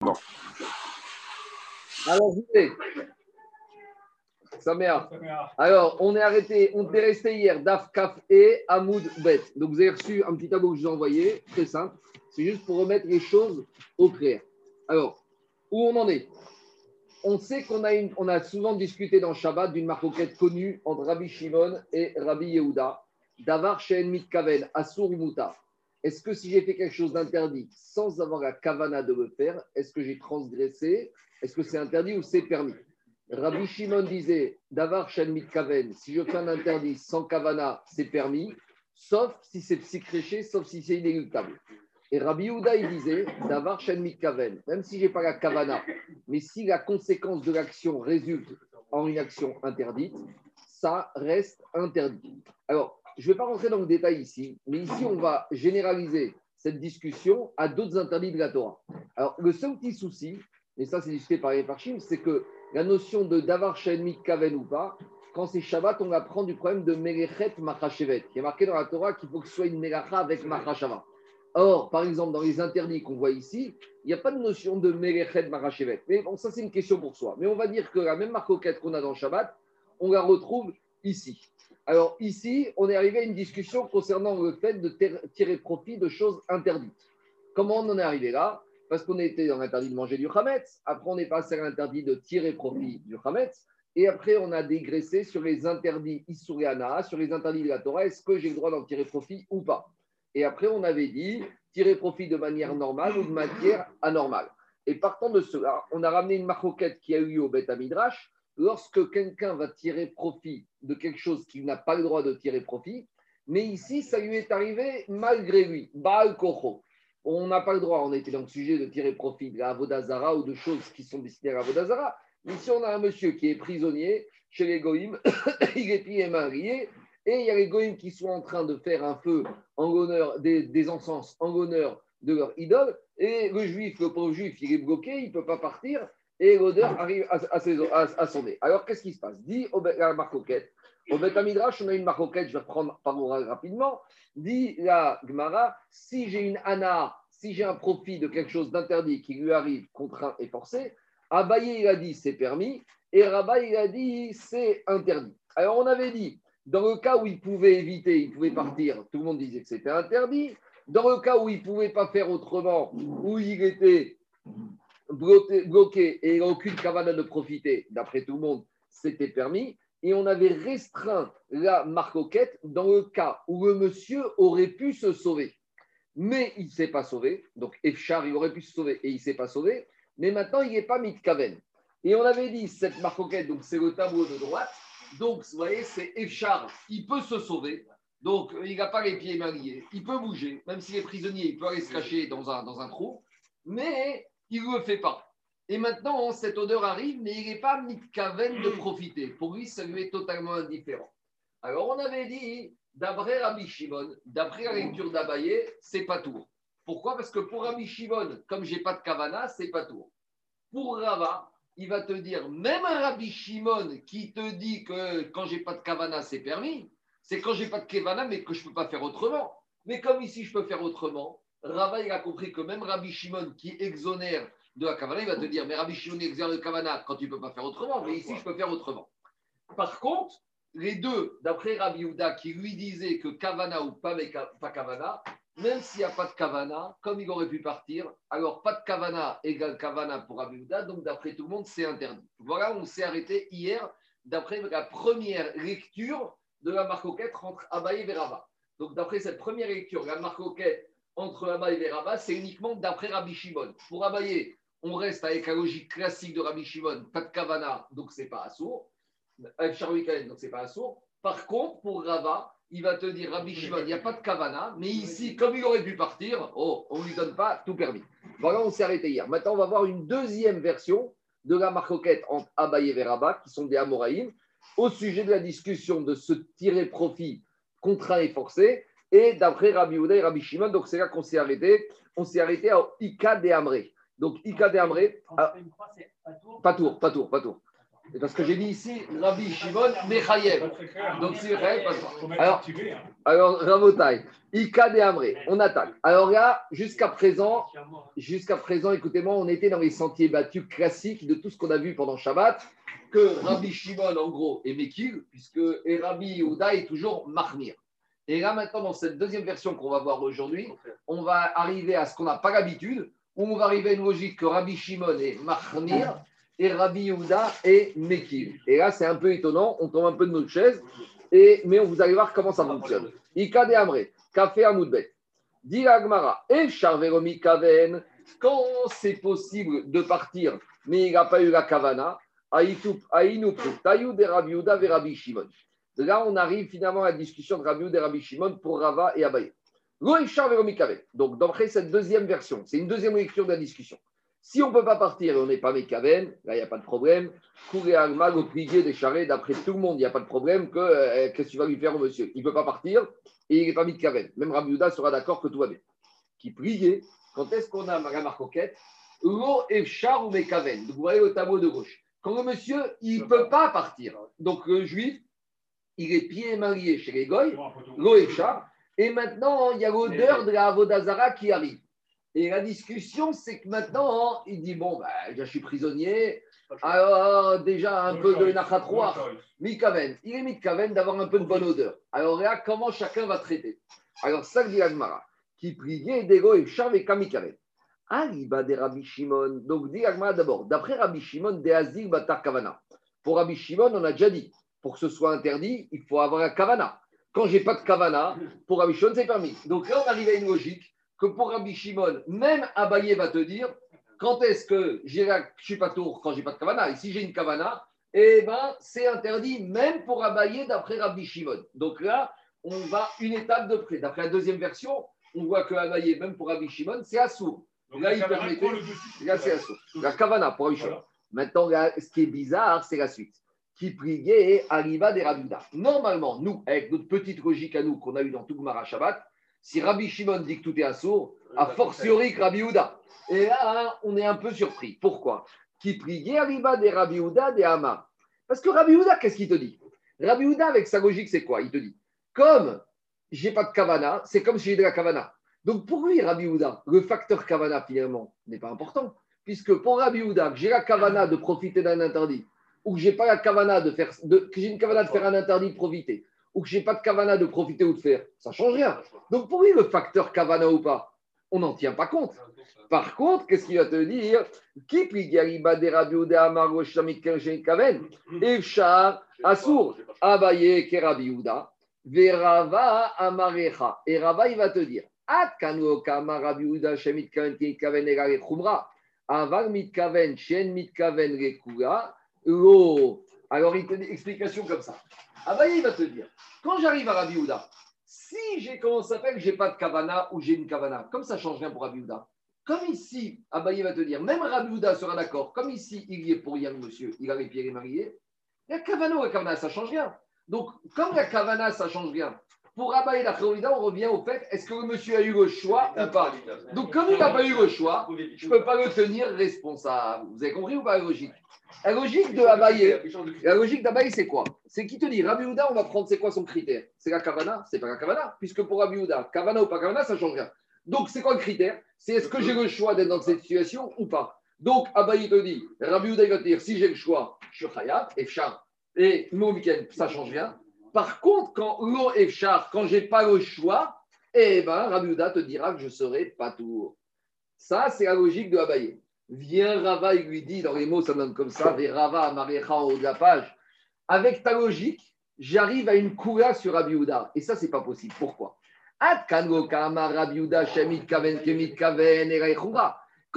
Bon. Alors, Saméa. Alors, on est arrêté, on est resté hier, Daf, Kaf et Hamoud Bet. Donc, vous avez reçu un petit tableau que je vous ai envoyé, très simple. C'est juste pour remettre les choses au clair. Alors, où on en est? On sait qu'on a, une, on a souvent discuté dans Shabbat d'une marcoquette connue entre Rabbi Shimon et Rabbi Yehuda. Davar Shen Mitkaven, Asur Muta. Est-ce que si j'ai fait quelque chose d'interdit sans avoir la kavana de le faire, est-ce que j'ai transgressé? Est-ce que c'est interdit ou c'est permis? Rabbi Shimon disait Davar Shen Mitkaven, si je fais un interdit sans kavana, c'est permis, sauf si c'est psychréché, sauf si c'est inéluctable. Et Rabbi Yehuda, il disait Davar Shen Mitkaven, même si je n'ai pas la kavana, mais si la conséquence de l'action résulte en une action interdite, ça reste interdit. Alors, je ne vais pas rentrer dans le détail ici, mais ici, on va généraliser cette discussion à d'autres interdits de la Torah. Alors, le seul petit souci, et ça c'est discuté par les Parchim, c'est que la notion de davar shenmit kaven ou pas, quand c'est Shabbat, on apprend du problème de melechet machashevet, qui est marqué dans la Torah qu'il faut que ce soit une melacha avec machashava. Or, par exemple, dans les interdits qu'on voit ici, il n'y a pas de notion de melechet machashevet. Mais bon, ça c'est une question pour soi. Mais on va dire que la même marcoquette qu'on a dans Shabbat, on la retrouve ici. Alors ici, on est arrivé à une discussion concernant le fait de tirer profit de choses interdites. Comment on en est arrivé là? Parce qu'on était dans l'interdit de manger du Hametz, après on est passé à l'interdit de tirer profit du Hametz, et après on a dégraissé sur les interdits Issuriana, sur les interdits de la Torah, est-ce que j'ai le droit d'en tirer profit ou pas? Et après on avait dit tirer profit de manière normale ou de manière anormale. Et partant de cela, on a ramené une maroquette qui a eu lieu au Beth Midrash, lorsque quelqu'un va tirer profit de quelque chose qu'il n'a pas le droit de tirer profit, mais ici, ça lui est arrivé malgré lui. Baal Kocho. On n'a pas le droit, on était dans le sujet de tirer profit de la Avodazara ou de choses qui sont destinées à la Avodazara. Ici, on a un monsieur qui est prisonnier chez les Goïms, il est pieds marié, et il y a les Goïms qui sont en train de faire un feu en l'honneur des, des encens, en l'honneur de leur idole, et le juif, le pauvre juif, il est bloqué, il ne peut pas partir, et l'odeur arrive à, son nez. Alors, qu'est-ce qui se passe? Dit la marcoquette. Au Betamidrash, on a une marcoquette, je vais reprendre par oral rapidement. Dit la Gemara si j'ai une ana, si j'ai un profit de quelque chose d'interdit qui lui arrive contraint et forcé, Abaye, il a dit c'est permis, et Rabat, il a dit c'est interdit. Alors, on avait dit, dans le cas où il pouvait éviter, il pouvait partir, tout le monde disait que c'était interdit. Dans le cas où il ne pouvait pas faire autrement, où il était bloqué, et aucune cavana de profiter, d'après tout le monde, c'était permis. Et on avait restreint la marcoquette dans le cas où le monsieur aurait pu se sauver. Mais il ne s'est pas sauvé. Donc, Efchar, il aurait pu se sauver et il ne s'est pas sauvé. Mais maintenant, il n'est pas mitkaven. Et on avait dit, cette marcoquette, donc c'est le tableau de droite. Donc, vous voyez, c'est Efchar, il peut se sauver. Donc, il n'a pas les pieds mariés. Il peut bouger. Même s'il est prisonnier, il peut aller se cacher dans un, dans un trou. Mais il ne le fait pas. Et maintenant, cette odeur arrive, mais il n'est pas mitkaven de profiter. Pour lui, ça lui est totalement indifférent. Alors, on avait dit, d'après Rabbi Shimon, d'après la lecture d'Abaye, c'est pas tour. Pourquoi? Parce que pour Rabbi Shimon, comme j'ai pas de kavana, c'est pas tour. Pour Rava, il va te dire, même un Rabbi Shimon qui te dit que quand j'ai pas de kavana, c'est permis, c'est quand j'ai pas de kavana, mais que je peux pas faire autrement. Mais comme ici, je peux faire autrement, Rava, il a compris que même Rabbi Shimon qui exonère de la Kavana, il va te dire, mais Rabbi Shimon exonère de Kavana quand tu ne peux pas faire autrement, mais ici, je peux faire autrement. Par contre, les deux, d'après Rabbi Houda, qui lui disait que Kavana ou pas, pas Kavana, même s'il n'y a pas de Kavana, comme il aurait pu partir, alors pas de Kavana égale Kavana pour Rabbi Houda, donc d'après tout le monde, c'est interdit. Voilà, on s'est arrêté hier d'après la première lecture de la marcoquette entre Abaye et Rava. Donc d'après cette première lecture, la marcoquette entre Abaye et Rabat, c'est uniquement d'après Rabbi Shimon. Pour Abaye, on reste avec la logique classique de Rabbi Shimon, pas de Kavana, donc c'est pas assourd. Avec donc c'est pas assourd. Par contre, pour Rava, il va te dire Rabbi Shimon, il n'y a pas de Kavana, mais ici, comme il aurait pu partir, oh, on ne lui donne pas tout permis. Voilà, on s'est arrêté hier. Maintenant, on va voir une deuxième version de la marcoquette entre Abaye et Rabat, qui sont des Amoraïm, au sujet de la discussion de se tirer profit contraint et forcé et d'après Rabbi Houda et Rabbi Shimon, donc c'est là qu'on s'est arrêté. On s'est arrêté à Ika de Amré. Donc Ika de Amré. Ah, pas tour, pas tour, pas tour. parce que j'ai dit ici Rabbi Shimon Mechayev. Donc c'est vrai, Alors, hein. alors Ramotai, Ika de Amré, on attaque. Alors là, jusqu'à présent, jusqu'à présent, écoutez-moi, on était dans les sentiers battus classiques de tout ce qu'on a vu pendant Shabbat, que Rabbi Shimon, en gros, est Mekil, puisque et Rabbi Yehuda est toujours Mahmir. Et là, maintenant, dans cette deuxième version qu'on va voir aujourd'hui, on va arriver à ce qu'on n'a pas l'habitude, où on va arriver à une logique que Rabbi Shimon est Mahmir et Rabbi Yehuda est Mekil. Et là, c'est un peu étonnant, on tombe un peu de notre chaise, et, mais vous allez voir comment ça fonctionne. Ika de Amré, Café Amoudbet. Dit Agmara, et Charveromi Kaven, quand c'est possible de partir, mais il n'a pas eu la Kavana, Taïou de Rabbi Yehuda et Rabbi Shimon. Là, on arrive finalement à la discussion de Rabbi et Rabbi Shimon pour Rava et Abaye. Donc, d'après cette deuxième version, c'est une deuxième lecture de la discussion. Si on ne peut pas partir et on n'est pas Mekaven, là, il n'y a pas de problème. Courir à mal au plié des charrettes, d'après tout le monde, il n'y a pas de problème. Que, euh, qu'est-ce que tu vas lui faire au monsieur? Il ne peut pas partir et il n'est pas Mekaven. Même Rabbi Yehuda sera d'accord que tout va bien. Qui priait, quand est-ce qu'on a la marcoquette Lo Efchar ou Mekaven? Vous voyez le tableau de gauche. Quand le monsieur, il ne peut pas partir. Donc, le juif, il est pieds et mains chez les goy, Lo Efchar. Et maintenant, il y a l'odeur de la Avodazara qui arrive. Et la discussion, c'est que maintenant, il dit bon, bah, je suis prisonnier, alors déjà un peu de Nachatroa, Mikaven. Il est Mikaven d'avoir un peu de bonne odeur. Alors là, comment chacun va traiter? Alors, ça dit Agmara, qui priait d'Ego et Chav Kamikaven. Aliba de Rabbi Shimon. Donc, dit Agmara d'abord, d'après Rabbi Shimon, de Azil Batar Kavana. Pour Rabbi Shimon, on a déjà dit, pour que ce soit interdit, il faut avoir un Kavana. Quand j'ai pas de Kavana, pour Rabbi Shimon, c'est permis. Donc là, on arrive à une logique que pour Rabbi Shimon, même Abaye va te dire quand est-ce que j'ai je suis pas tour quand j'ai pas de kavana? Et si j'ai une kavana, eh ben, c'est interdit même pour Abaye d'après Rabbi Shimon. Donc là, on va une étape de près. D'après la deuxième version, on voit que Abaye, même pour Rabbi Shimon, c'est assourd. Là, il permettait. Là, c'est assourd. La kavana pour Rabbi Shimon. Maintenant, ce qui est bizarre, c'est la suite. Qui priait arriva des Rabida. Normalement, nous, avec notre petite logique à nous qu'on a eu dans tout Gmara Shabbat, si Rabbi Shimon dit que tout est assourd, a fortiori que Rabbi Houda. Et là, on est un peu surpris. Pourquoi? Qui priait Arriba des Rabbi Houda des Hama. Parce que Rabbi Houda, qu'est-ce qu'il te dit? Rabbi Houda, avec sa logique, c'est quoi? Il te dit comme j'ai pas de kavana, c'est comme si j'ai de la kavana. Donc pour lui, Rabbi Houda, le facteur kavana finalement n'est pas important. Puisque pour Rabbi Houda, j'ai la kavana de profiter d'un interdit, ou que j'ai pas la kavana de faire, de, que j'ai une kavana de faire un interdit de profiter, ou que je n'ai pas de kavana de profiter ou de faire, ça ne change rien. Donc pour lui, le facteur kavana ou pas, on n'en tient pas compte. Par contre, qu'est-ce qu'il va te dire? Asur Abaye Kerabiuda Verava Amarecha. Et Rava, il va te dire At Kanu Kama Rabiuda Shemit Kaven Kaven Egare Khumra Avar Mitkaven Shen Mitkaven Rekura Lo. Alors il te dit explication comme ça. Abaye, il va te dire quand j'arrive à Rabbi Houda, si j'ai, comment ça s'appelle, j'ai pas de kavana ou j'ai une kavana, comme ça change rien pour Rabbi Houda. Comme ici, Abaye va te dire, même Rabbi Houda sera d'accord, comme ici, il y est pour rien, monsieur, il a les pieds mariés, la kavana ou la kavana, ça change rien. Donc, comme la kavana, ça change rien, pour Abaye la on revient au fait, est-ce que le monsieur a eu le choix ou pas? Donc, comme il n'a pas eu le choix, je ne peux pas le tenir responsable. Vous avez compris ou pas la logique? La logique de Abaye, la logique d'Abaye, c'est quoi? C'est qui te dit Rabbi Houda, on va prendre c'est quoi son critère? C'est la Kavana? C'est pas la Kavana, puisque pour Rabbi Houda, Kavana ou pas Kavana, ça change rien. Donc c'est quoi le critère? C'est est-ce que j'ai le choix d'être dans cette situation ou pas? Donc Abaye te dit, Rabbi Houda va te dire si j'ai le choix, je suis Khayat, et mon week-end, ça change rien. Par contre, quand l'eau Efchar, quand j'ai pas le choix, eh ben Rabbi Houda te dira que je serai pas tour. Ça, c'est la logique de Abaye. Vient Rava, il lui dit, dans les mots, ça donne comme ça, vers Rava, Marecha en haut de la page. Avec ta logique, j'arrive à une coura sur Rabbi Et ça, c'est pas possible. Pourquoi?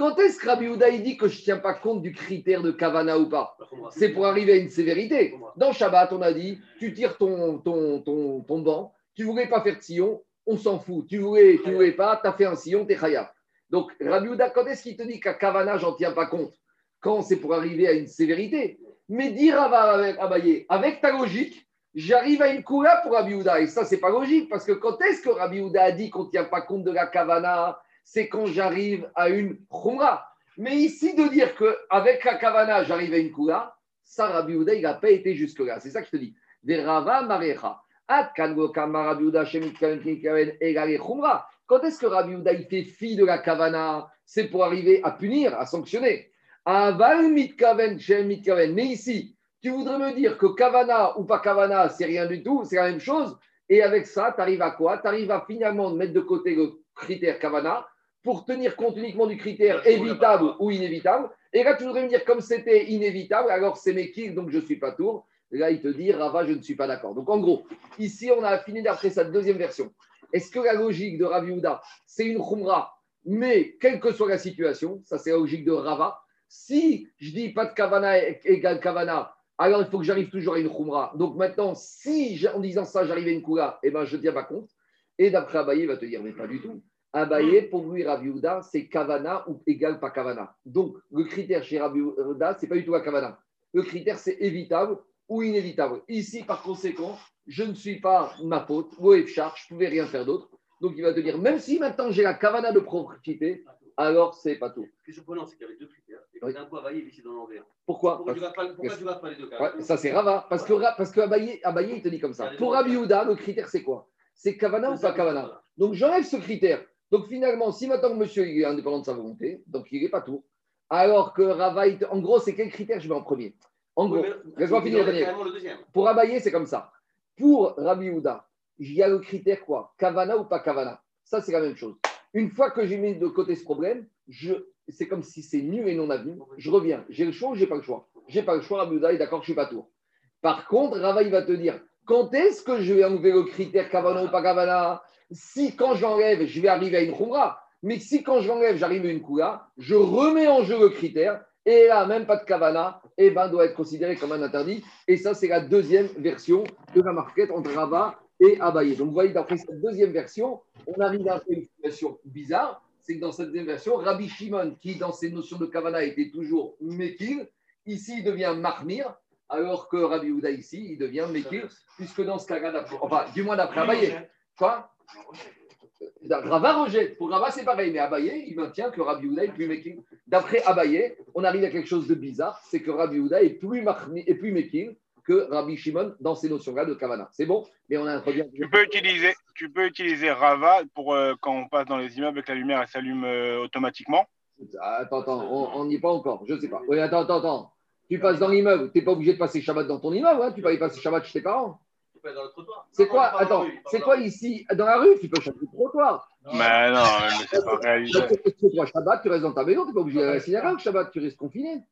Quand est-ce que Rabbi il dit que je ne tiens pas compte du critère de Kavana ou pas? C'est pour arriver à une sévérité. Dans Shabbat, on a dit tu tires ton, ton, ton, ton banc, tu voulais pas faire de sillon, on s'en fout. Tu voulais, tu voulais pas, tu as fait un sillon, tu es khayab. Donc, Rabbi Houda, quand est-ce qu'il te dit qu'à Kavana, j'en tiens pas compte? Quand c'est pour arriver à une sévérité. Mais dire Abaye, avec ta logique, j'arrive à une coula pour Rabbi Houda. Et ça, c'est pas logique, parce que quand est-ce que Rabbi Houda a dit qu'on ne tient pas compte de la Kavana? C'est quand j'arrive à une Khumra. Mais ici, de dire qu'avec la Kavana, j'arrive à une coula, Ça, Rabbi Houda, il n'a pas été jusque-là. C'est ça que je te dis. Des Rava Marecha. Quand est-ce que Rabbi Houda il fait fi de la kavana? C'est pour arriver à punir, à sanctionner. Mais ici, tu voudrais me dire que kavana ou pas kavana, c'est rien du tout, c'est la même chose. Et avec ça, tu arrives à quoi? Tu arrives à finalement mettre de côté le critère kavana pour tenir compte uniquement du critère évitable ou inévitable. Et là, tu voudrais me dire, comme c'était inévitable, alors c'est mes kills, donc je ne suis pas tour. Là, il te dit, Rava, je ne suis pas d'accord. Donc, en gros, ici, on a fini d'après cette deuxième version. Est-ce que la logique de Ravi Houda, c'est une khumra, mais quelle que soit la situation, ça c'est la logique de Rava. Si je dis pas de kavana égale kavana, alors il faut que j'arrive toujours à une khumra. Donc maintenant, si en disant ça, j'arrive à une kula, eh ben, je ne tiens pas compte. Et d'après Abaye, il va te dire, mais pas du tout. Abaye, pour lui, Ravi c'est kavana ou égal pas kavana. Donc, le critère chez Houda, ce n'est pas du tout la kavana. Le critère, c'est évitable ou inévitable. Ici, par conséquent, je ne suis pas ma faute, ou Efchar, je ne pouvais rien faire d'autre. Donc il va te dire, même si maintenant j'ai la cavana de profiter, alors c'est pas tout. Ce qui est surprenant, c'est qu'il y avait deux critères. Et oui. d'un coup, Abaye est ici dans l'envers. Pourquoi? Pourquoi, tu, vas pas, pourquoi tu vas pas les deux ouais, Ça, c'est Rava. Parce que, parce que Abaye, Abaye, il te dit comme ça. Pour Rabbi le critère, c'est quoi? C'est Kavana ou pas Kavana Donc j'enlève ce critère. Donc finalement, si maintenant monsieur est indépendant de sa volonté, donc il n'est pas tout. Alors que Rava, en gros, c'est quel critère je mets en premier En gros, laisse-moi finir. Pour Abaye, c'est comme ça. Pour Rabbi Houda, il y a le critère quoi? Kavana ou pas Kavana? Ça, c'est la même chose. Une fois que j'ai mis de côté ce problème, c'est comme si c'est nu et non avenu. Je reviens. J'ai le choix ou j'ai pas le choix? J'ai pas le choix. Rabbi Houda est d'accord, je suis pas tour. Par contre, Rava, il va te dire quand est-ce que je vais enlever le critère Kavana ou pas Kavana? Si quand j'enlève, je vais arriver à une Khumra. Mais si quand je l'enlève, j'arrive à une Kula, je remets en jeu le critère et là, même pas de kavana, et eh ben, doit être considéré comme un interdit. Et ça, c'est la deuxième version de la marquette entre Rava et Abaye. Donc, vous voyez, d'après cette deuxième version, on arrive à une situation bizarre. C'est que dans cette deuxième version, Rabbi Shimon, qui dans ses notions de kavana était toujours Mekil, ici il devient Mahmir, alors que Rabbi Houda ici, il devient Mekil, puisque dans ce cas-là, enfin, du moins d'après Abaye. Quoi? Rava rejette. Pour Rava, c'est pareil. Mais Abaye, il maintient que Rabbi Houda est plus Mekil. D'après Abaye, on arrive à quelque chose de bizarre c'est que Rabbi Houda est plus, est plus Mekil que Rabbi Shimon dans ces notions-là de Kavana. C'est bon? Mais on a un problème. Tu peux utiliser, tu peux utiliser Rava pour euh, quand on passe dans les immeubles que la lumière s'allume euh, automatiquement? Attends, attends, on n'y est pas encore. Je ne sais pas. Oui, attends, attends, attends. Tu passes dans l'immeuble, tu n'es pas obligé de passer Shabbat dans ton immeuble. Hein tu peux aller passer Shabbat chez tes parents. C'est quoi Attends, c'est quoi ici Dans la rue, tu peux changer le trottoir. Mais non, mais c'est pas réalisé. Toi, Shabbat, tu restes dans ta maison, tu n'es pas obligé d'aller à la synagogue. Shabbat, tu restes confiné.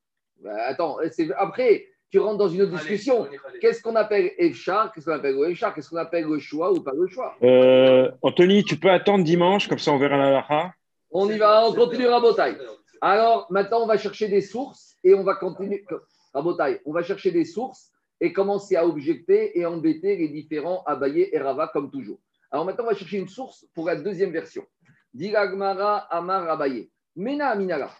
Bah, attends, après, tu rentres dans une autre discussion. Qu'est-ce qu'on appelle Efchar Qu'est-ce qu'on appelle le Qu'est-ce qu'on appelle le choix ou pas le choix? Euh, Anthony, tu peux attendre dimanche, comme ça on verra la lacha. On y va, on continue Rabotai. Alors, maintenant, on va chercher des sources et on va continuer. Rabotai, on va chercher des sources et commencer à objecter et embêter les différents Abaye et Rava comme toujours. Alors maintenant, on va chercher une source pour la deuxième version. Diragmara Amar Abaye. Mena Aminara.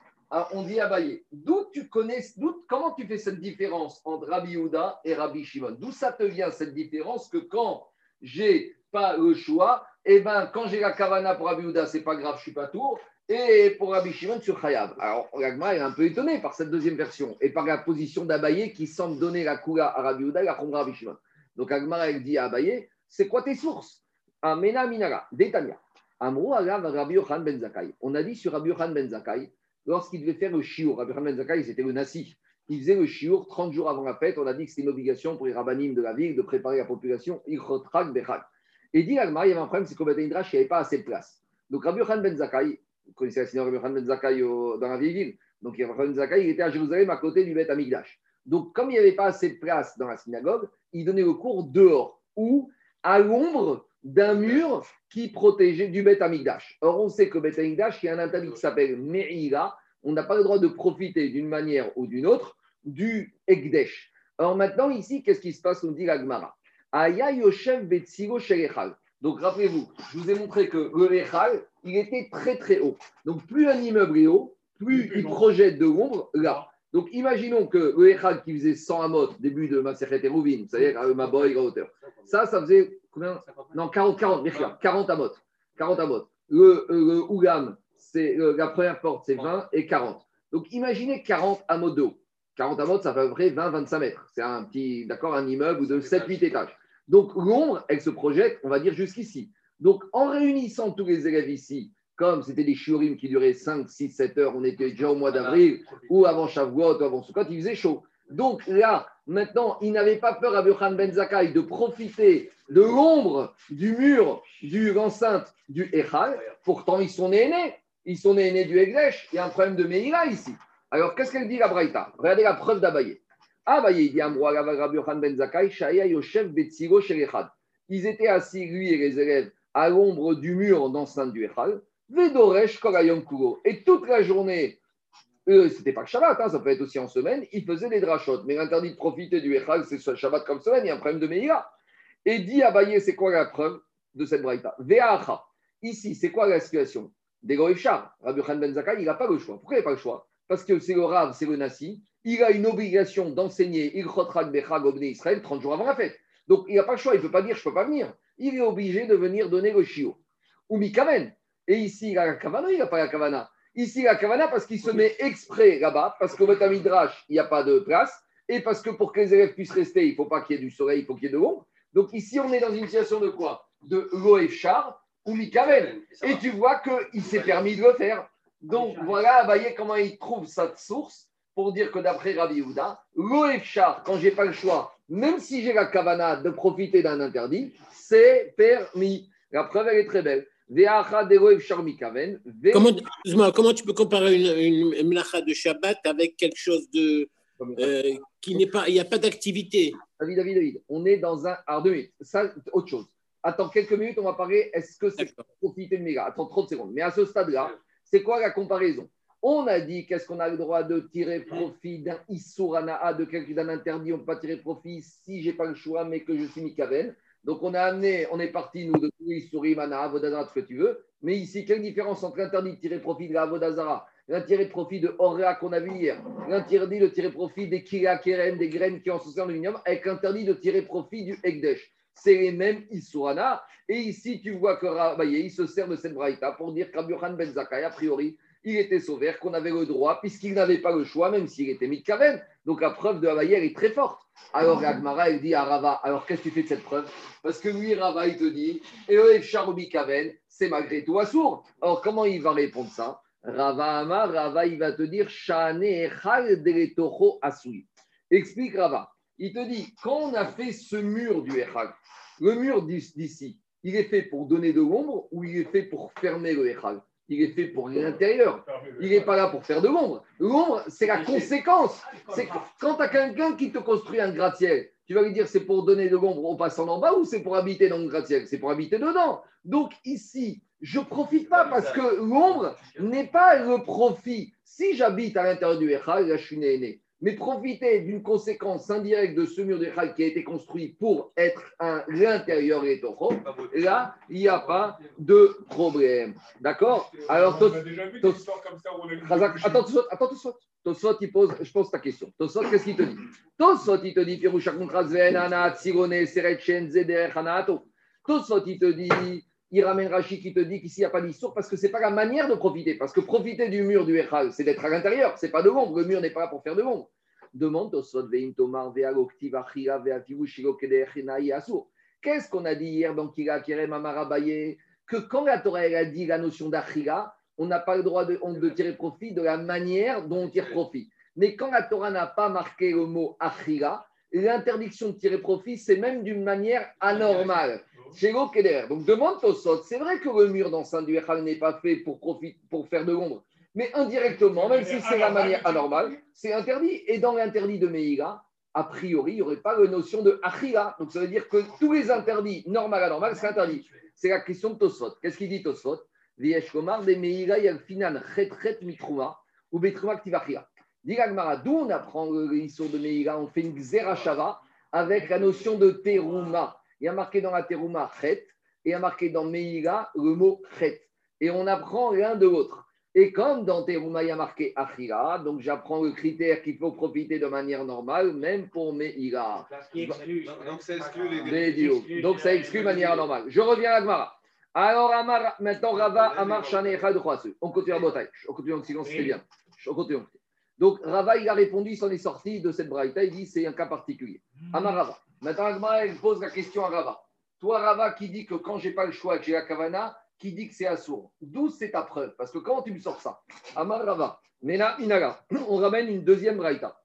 on dit Abaye. D'où tu connais, comment tu fais cette différence entre Rabbi Houda et Rabbi Shimon? D'où ça te vient cette différence que quand j'ai pas le choix, et eh ben quand j'ai la kavana pour Rabbi Houda, c'est pas grave, je suis pas tour. Et pour Rabbi Shimon sur Chayav. Alors, Ragma est un peu étonné par cette deuxième version et par la position d'Abaye qui semble donner la Kula à Rabbi Uda et à Rabbi Shimon. Donc, Agma, elle dit à Abaye c'est quoi tes sources? Amena Minara, Detania. Amrou Rabbi Ben Zakai. On a dit sur Rabbi Yochan Ben Zakai, lorsqu'il devait faire le shiur, Rabbi Yochan Ben Zakai, c'était le Nassif. Il faisait le shiur 30 jours avant la fête. On a dit que c'était une obligation pour les rabbinim de la ville de préparer la population. Bechak. Et dit Agma, il y avait un problème, c'est qu'au Beth il n'y avait pas assez de place. Donc, Rabbi Yochan Ben Zakai, vous connaissez la signature de Ben Zakai dans la vieille ville. Donc, Ben Zakai, il était à Jérusalem à côté du Beth Amigdash. Donc, comme il n'y avait pas assez de place dans la synagogue, il donnait le cours dehors ou à l'ombre d'un mur qui protégeait du Beth Amigdash. Or, on sait que Beth Amigdash, il y a un interdit qui s'appelle Me'ira. On n'a pas le droit de profiter d'une manière ou d'une autre du Ekdesh. Alors maintenant, ici, qu'est-ce qui se passe On dit la Gemara? Aya Yoshev Sherechal. Donc rappelez-vous, je vous ai montré que le Echal, il était très très haut. Donc plus un immeuble est haut, plus il projette de l'ombre là. Donc imaginons que le Echal qui faisait 100 amot, début de ma et Rouvin, c'est-à-dire ma boy à hauteur, ça, ça faisait combien Non, 40, 40, 40 amot. 40 amot. Le, le Ougam, c'est la première porte, c'est 20 et 40. Donc imaginez 40 amot de haut. 40 amotes, ça fait à peu près 20-25 mètres. C'est un petit, d'accord, un immeuble de 7-8 étages. Donc l'ombre, elle se projette, on va dire, jusqu'ici. Donc en réunissant tous les élèves ici, comme c'était des shiurim qui duraient 5, 6, 7 heures, on était déjà au mois d'avril, ou avant Shavuot, ou avant Sukkot, il faisait chaud. Donc là, maintenant, il n'avait pas peur à Burhan Ben Zakai de profiter de l'ombre du mur du l'enceinte du Echal. Pourtant, ils sont nés Ils sont nés du Eglesh. Il y a un problème de Meïla ici. Alors, qu'est-ce qu'elle dit la Braïta? Regardez la preuve d'Abaye. Abaye il dit à moi, Ben Zakai, Shaya Yoshev Betziro Echad. Ils étaient assis, lui et les élèves, à l'ombre du mur d'enceinte du Echal. Vedoresh Korayom Kuro. Et toute la journée, eux, c'était pas que Shabbat, hein, ça peut être aussi en semaine, ils faisaient des drachotes. Mais l'interdit de profiter du Echal, c'est Shabbat comme semaine, il y a un problème de Meïla. Et dit Abaye, c'est quoi la preuve de cette braïta? Ve'acha. Ici, c'est quoi la situation? Des Rabbi Khan Ben Zakai, il n'a pas le choix. Pourquoi il n'a pas le choix? Parce que c'est le Rav, c'est le Nassi. Il a une obligation d'enseigner Il Bechag Israël 30 jours avant la fête. Donc, il n'a pas le choix. Il ne peut pas dire je ne peux pas venir. Il est obligé de venir donner le chiot. Ou. Et ici, il a la kavana, il n'a pas la kavana. Ici, il a la kavana parce qu'il se met exprès là-bas, parce qu'au Betamidrash, il n'y a pas de place, et parce que pour que les élèves puissent rester, il ne faut pas qu'il y ait du soleil, il faut qu'il y ait de l'ombre. Donc ici, on est dans une situation de quoi? De Loefchar ou Mikavel. Et tu vois qu'il s'est permis de le faire. Donc voilà, voyez comment il trouve cette source pour dire que d'après Rabbi Houda, Loefchar, quand j'ai pas le choix, même si j'ai la kavana de profiter d'un interdit, c'est permis. La preuve, elle est très belle. Comment, comment tu peux comparer une, une, de Shabbat avec quelque chose de, euh, qui n'est pas, il n'y a pas d'activité? David, David, David, on est dans un. Alors, deux minutes, ça, autre chose. Attends quelques minutes, on va parler. Est-ce que c'est profiter de méga Attends 30 secondes. Mais à ce stade-là, c'est quoi la comparaison? On a dit qu'est-ce qu'on a le droit de tirer profit d'un Issourana, de quelqu'un d'un interdit, on ne peut pas tirer profit si j'ai pas le choix, mais que je suis Mikaven. Donc on a amené, on est parti, nous, de Issouri, Avodazara, ce que tu veux. Mais ici, quelle différence entre l'interdit de tirer profit de la Avodazara l'intérêt de profit de Orea qu'on a vu hier, l'interdit de tirer profit des Kira Keren, des graines qui ont en aluminium, avec l'interdit de tirer profit du Ekdesh. C'est les mêmes Isurana. Et ici, tu vois que Rabaye, il se sert de cette braïta pour dire qu'Abuhan Ben Zakai, a priori, il était sauvé, qu'on avait le droit, puisqu'il n'avait pas le choix, même s'il était mis de. Donc la preuve de Rabaye, elle est très forte. Alors Agmara, il dit à Rava, alors qu'est-ce que tu fais de cette preuve? Parce que lui, Rava, il te dit, et Charobi Kaven, c'est malgré tout sourd. Alors comment il va répondre ça? Rava Amar, Rava, il va te dire Asui. Explique Rava. Il te dit quand on a fait ce mur du Echal, le mur d'ici, il est fait pour donner de l'ombre ou il est fait pour fermer le Echal il est fait pour l'intérieur. Il n'est pas là pour faire de l'ombre. L'ombre, c'est la conséquence. C'est quand tu as quelqu'un qui te construit un gratte-ciel, tu vas lui dire c'est pour donner de l'ombre aux passants d'en bas ou c'est pour habiter dans le gratte-ciel? C'est pour habiter dedans. Donc ici, je profite pas parce que l'ombre n'est pas le profit. Si j'habite à l'intérieur du Echal, là je suis né, mais profiter d'une conséquence indirecte de ce mur de Echal qui a été construit pour être un l'intérieur et Toro, là, il n'y a pas de problème. D'accord Alors, on a déjà vu des histoires comme ça où on a Attends, Tosot, attends, Tosot. Il pose, je pose ta question. Tosot, qu'est-ce qu'il te dit? Tosot, il te dit. Tosot, il te dit, il ramène Rachid qui te dit qu'ici, il n'y a pas d'histoire parce que ce n'est pas la manière de profiter. Parce que profiter du mur du Echal, c'est d'être à l'intérieur, ce n'est pas de l'ombre. Le mur n'est pas là pour faire de l'ombre. Demande Qu'est-ce qu'on a dit hier dans Kira Kerem Amarabaye Que quand la Torah a dit la notion d'Achira, on n'a pas le droit de, de, tirer profit de la manière dont on tire profit. Mais quand la Torah n'a pas marqué le mot Achira, l'interdiction de tirer profit, c'est même d'une manière anormale. Donc demande Tosot, c'est vrai que le mur d'enceinte du Echal n'est pas fait pour, pour faire de l'ombre, mais indirectement, même si c'est la manière anormale, c'est interdit. Et dans l'interdit de Meïga, a priori, il n'y aurait pas la notion de Achira. Donc ça veut dire que tous les interdits, normal anormal, c'est interdit. C'est la question de Tosot. Qu'est-ce qu'il dit Tosot de ou. D'où on apprend l'histoire de Meïga, on fait une xerashava avec la notion de terouma. Il y a marqué dans la terouma chet et il y a marqué dans Meïga le mot chet. Et on apprend l'un de l'autre. Et comme dans Terouma, il y a marqué Achira, donc j'apprends le critère qu'il faut profiter de manière normale, même pour Meïra. Donc ça exclut les Donc ça exclut de manière normale. Je reviens à Gmara. Alors, Amar, maintenant, Rava, Amar, Shane, Echad, On continue à bataille. On continue en silence, c'est bien. On continue. Donc Rava, il a répondu, il s'en est sorti de cette braïta, il dit c'est un cas particulier. Amarava. Maintenant, Agmara, il pose la question à Rava. Toi, Rava, qui dit que quand j'ai pas le choix, que j'ai la kavana, qui dit que c'est assourd. D'où c'est ta preuve? Parce que comment tu me sors ça? Amar Rava. Mena Inaga. On ramène une deuxième braïta.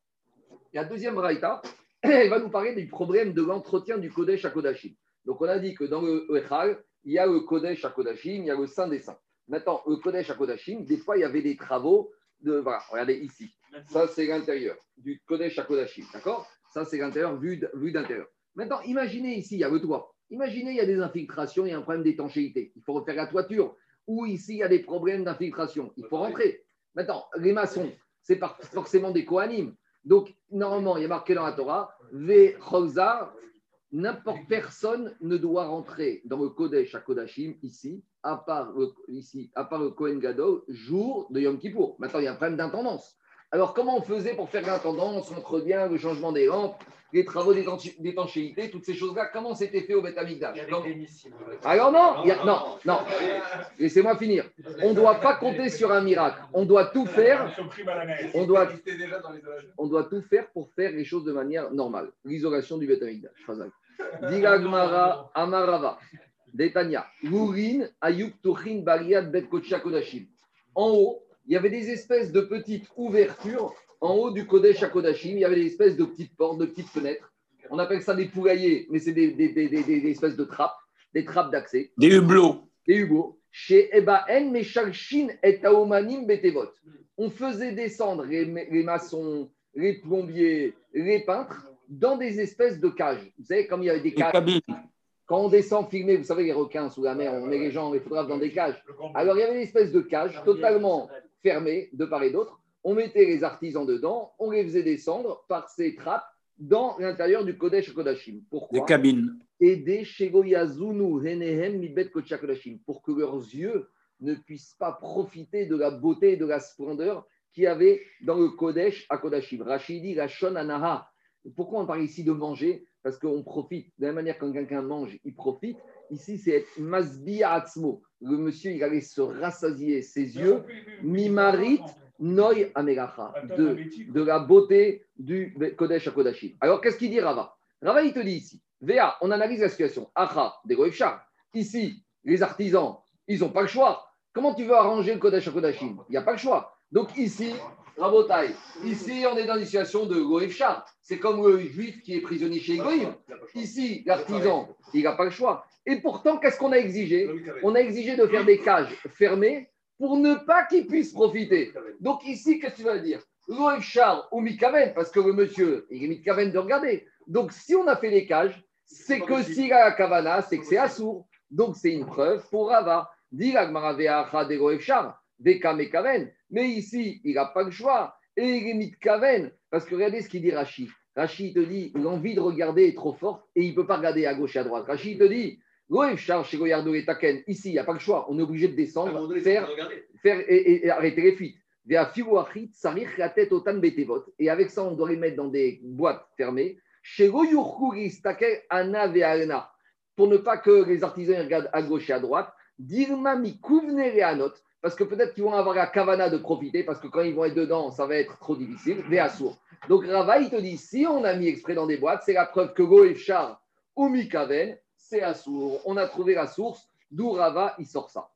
La deuxième braïta, elle va nous parler du problème de l'entretien du Kodesh à Kodashim. Donc, on a dit que dans le Echal, il y a le Kodesh à Kodashim, il y a le Saint des Saints. Maintenant, le Kodesh à Kodashim, des fois, il y avait des travaux de. Voilà, regardez ici. Ça, c'est l'intérieur du Kodesh à Kodashim. D'accord? Ça, c'est l'intérieur vu d'intérieur. Maintenant, imaginez ici, il y a le toit. Imaginez, il y a des infiltrations, il y a un problème d'étanchéité. Il faut refaire la toiture. Ou ici, il y a des problèmes d'infiltration. Il faut rentrer. Maintenant, les maçons, c'est forcément des coanimes. Donc, normalement, il y a marqué dans la Torah, Ve n'importe personne ne doit rentrer dans le Kodesh à Kodashim, ici, à part le, ici, à part le Kohen Gadol, jour de Yom Kippour. Maintenant, il y a un problème d'intendance. Alors, comment on faisait pour faire l'intendance, l'entretien, le changement des lampes, les travaux d'étanchéité, toutes ces choses-là? Comment c'était fait au Beth Amikdash Alors non, non, non. Laissez-moi finir. On ne doit pas compter sur un miracle. On doit tout faire. On doit, on doit tout faire pour faire les choses de manière normale. L'isolation du Beth. Digagmara Amarava. Detania. Lurin Ayuk Tuchin Bariad Bet Kodashim. En haut, il y avait des espèces de petites ouvertures en haut du Kodesh à Kodashim. Il y avait des espèces de petites portes, de petites fenêtres. On appelle ça des poulaillers, mais c'est des, des, des, des, espèces de trappes, des trappes d'accès. Des hublots. Des hublots. Chez Ebaen, Meshalshin et Taomanim Betevot. On faisait descendre les, les, maçons, les plombiers, les peintres dans des espèces de cages. Vous savez, comme il y avait des cages. Quand on descend filmer, vous savez, les requins sous la mer, on met les gens, les photographe dans des cages. Alors, il y avait des espèces de cages totalement fermées de part et d'autre. On mettait les artisans dedans, on les faisait descendre par ces trappes dans l'intérieur du Kodesh Kodashim. Pourquoi Des cabines. Aider pour que leurs yeux ne puissent pas profiter de la beauté et de la splendeur qu'il y avait dans le Kodesh à Kodashim. Rachidi, Rachon, Anaha. Pourquoi on parle ici de manger? Parce qu'on profite. De la même manière, quand quelqu'un mange, il profite. Ici, c'est Masbi Atzmo. Le monsieur, il allait se rassasier ses yeux. Mimarit Noy Amelacha, de, de la beauté du Kodesh à Kodashim. Alors, qu'est-ce qu'il dit Rava? Rava, il te dit ici, Véa, on analyse la situation. Acha, des Ici, les artisans, ils n'ont pas le choix. Comment tu veux arranger le Kodesh à Kodashim Il n'y a pas le choix. Donc, ici, Rabotai, ici, on est dans une situation de Goïfchar. C'est comme le juif qui est prisonnier chez Goïm. Ici, l'artisan, il n'a pas le choix. Et pourtant, qu'est-ce qu'on a exigé On a exigé de faire des cages fermées pour ne pas qu'il puisse profiter. Donc ici, qu'est-ce que tu vas dire? Char ou Mikaven, parce que le monsieur, il est Mikaven de regarder. Donc si on a fait les cages, c'est que s'il a la kavana, c'est que c'est assourd. Donc c'est une preuve pour Rava. Mais ici, il n'a pas le choix. Et il est Mitkaven. Parce que regardez ce qu'il dit Rachid. Rachid te dit l'envie de regarder est trop forte et il ne peut pas regarder à gauche et à droite. Rachid te dit Ici, il n'y a pas le choix. On est obligé de descendre, faire, faire et, arrêter les fuites. Et avec ça, on doit les mettre dans des boîtes fermées. Pour ne pas que les artisans regardent à gauche et à droite. Parce que peut-être qu'ils vont avoir la kavana de profiter, parce que quand ils vont être dedans, ça va être trop difficile. Donc Rava, il te dit si on a mis exprès dans des boîtes, c'est la preuve que Goefchar ou Mikaven, c'est Assour. On a trouvé la source, d'où Rava, il sort ça.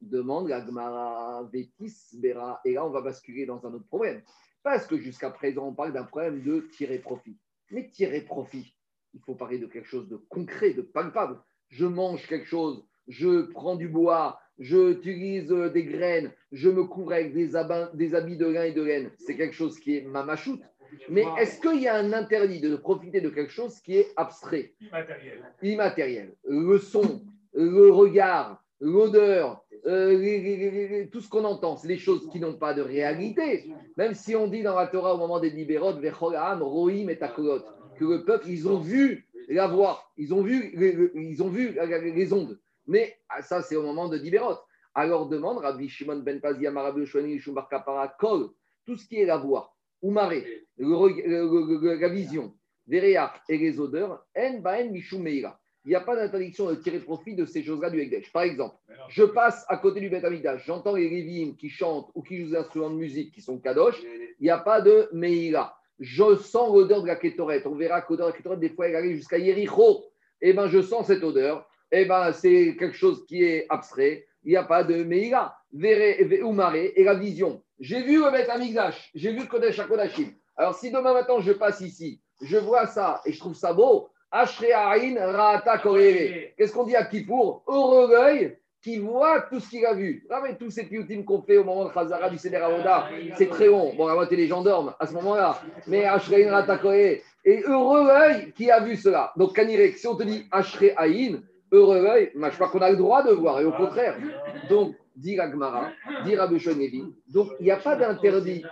Demande la Gemara Vétis Bera. Et là, on va basculer dans un autre problème. Parce que jusqu'à présent, on parle d'un problème de tirer profit. Mais tirer profit, il faut parler de quelque chose de concret, de palpable. Je mange quelque chose, je prends du bois, je utilise euh, des graines, je me couvre avec des, des habits de lin et de laine. C'est quelque chose qui est ma machoute. Mais est-ce qu'il y a un interdit de profiter de quelque chose qui est abstrait Immatériel. Immatériel. Le son, le regard, l'odeur, euh, tout ce qu'on entend, c'est des choses qui n'ont pas de réalité. Même si on dit dans la Torah au moment des libéraux, Rohim et que le peuple, ils ont vu la voix, ils ont vu, ils ont vu les ondes. Mais ah, ça, c'est au moment de Libérot. Alors demande Rabbi Shimon ben Pazia, Rabbi Shoni, Shumbar Kapara, Kol, tout ce qui est la voix, ou marée, la vision, et les odeurs, il n'y a pas d'interdiction de tirer profit de ces choses-là du Ekdesh. Par exemple, je passe à côté du Beth j'entends les Lévim qui chantent ou qui jouent des instruments de musique qui sont Kadosh, il n'y a pas de Meïla. Je sens l'odeur de la Ketoret. On verra que l'odeur de la Ketoret, des fois, elle arrive jusqu'à Yericho. Eh bien, je sens cette odeur. Eh bien, c'est quelque chose qui est abstrait. Il n'y a pas de Meïla. Et la vision. J'ai vu le Beth j'ai vu Kodesh HaKodashim. Alors, si demain matin, je passe ici, je vois ça et je trouve ça beau, Qu'est-ce qu'on dit à Kippour? Heureux qui voit tout ce qu'il a vu. Ah, mais tous ces piutines qu'on fait au moment de Khazara du Seder c'est très long. Bon, à moitié les gens dorment à ce moment-là. Mais Ashrein Ratakoé. Et heureux l'œil qui a vu cela. Donc, Kanirek, si on te dit Ashrein, heureux l'œil, je crois qu'on a le droit de voir, et au contraire. Donc, dit Agmara, dit Rabbi Donc, il n'y a pas d'interdit.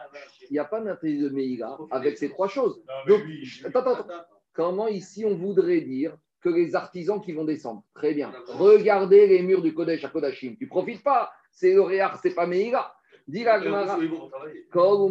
Il n'y a pas d'interdit de Meïla avec ces trois choses. Donc, attends, attends. Comment ici on voudrait dire que les artisans qui vont descendre? Très bien. Regardez les murs du Kodesh à Kodashim. Tu profites pas. C'est le Réach, c'est pas Meïla. Dis la Gemara. en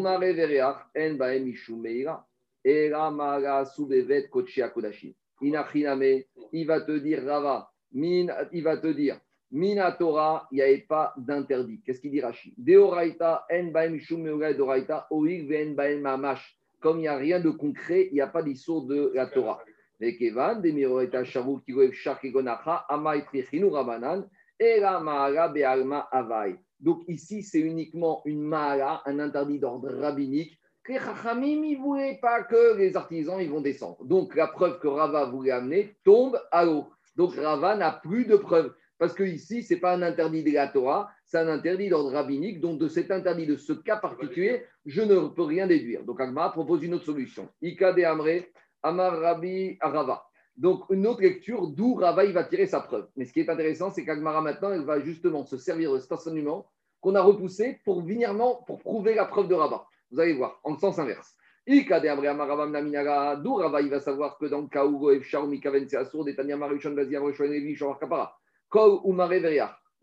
baem Meïla. Era mara subevet kochi Kodashim. Inachiname, il va te dire Rava, min, il va te dire Minatora, il n'y avait pas d'interdit. Qu'est-ce qu'il dit Rashi? Deoraita, en baem mishu Meïla, Deoraita, oig ven baem mamash comme il n'y a rien de concret, il n'y a pas d'histoire de la Torah. Et Kevan, des Miroeta Shavut, Kigoev Shak Egonacha, Ama Etrichinu Rabanan, et la Mahala Be'alma Avai. Donc ici, c'est uniquement une Mahala, un interdit d'ordre rabbinique. Que les Chachamim, ils ne voulaient pas que les artisans ils vont descendre. Donc la preuve que Rava voulait amener tombe à l'eau. Donc Rava n'a plus de preuve. Parce que ici, ce n'est pas un interdit de la Torah, c'est un interdit d'ordre rabbinique. Donc, de cet interdit, de ce cas particulier, je ne peux rien déduire. Donc, Agma propose une autre solution. Ika de Amre, Amar Rabbi Arava. Donc, une autre lecture d'où Rava il va tirer sa preuve. Mais ce qui est intéressant, c'est qu'Agmara maintenant, elle va justement se servir de cet enseignement qu'on a repoussé pour venirement, pour prouver la preuve de Rava. Vous allez voir, en sens inverse. Ika de Amre, Amar Rava d'où Rava il va savoir que dans le cas où Efshar Mikaven c'est Assour, Levi, Kapara, Kol ou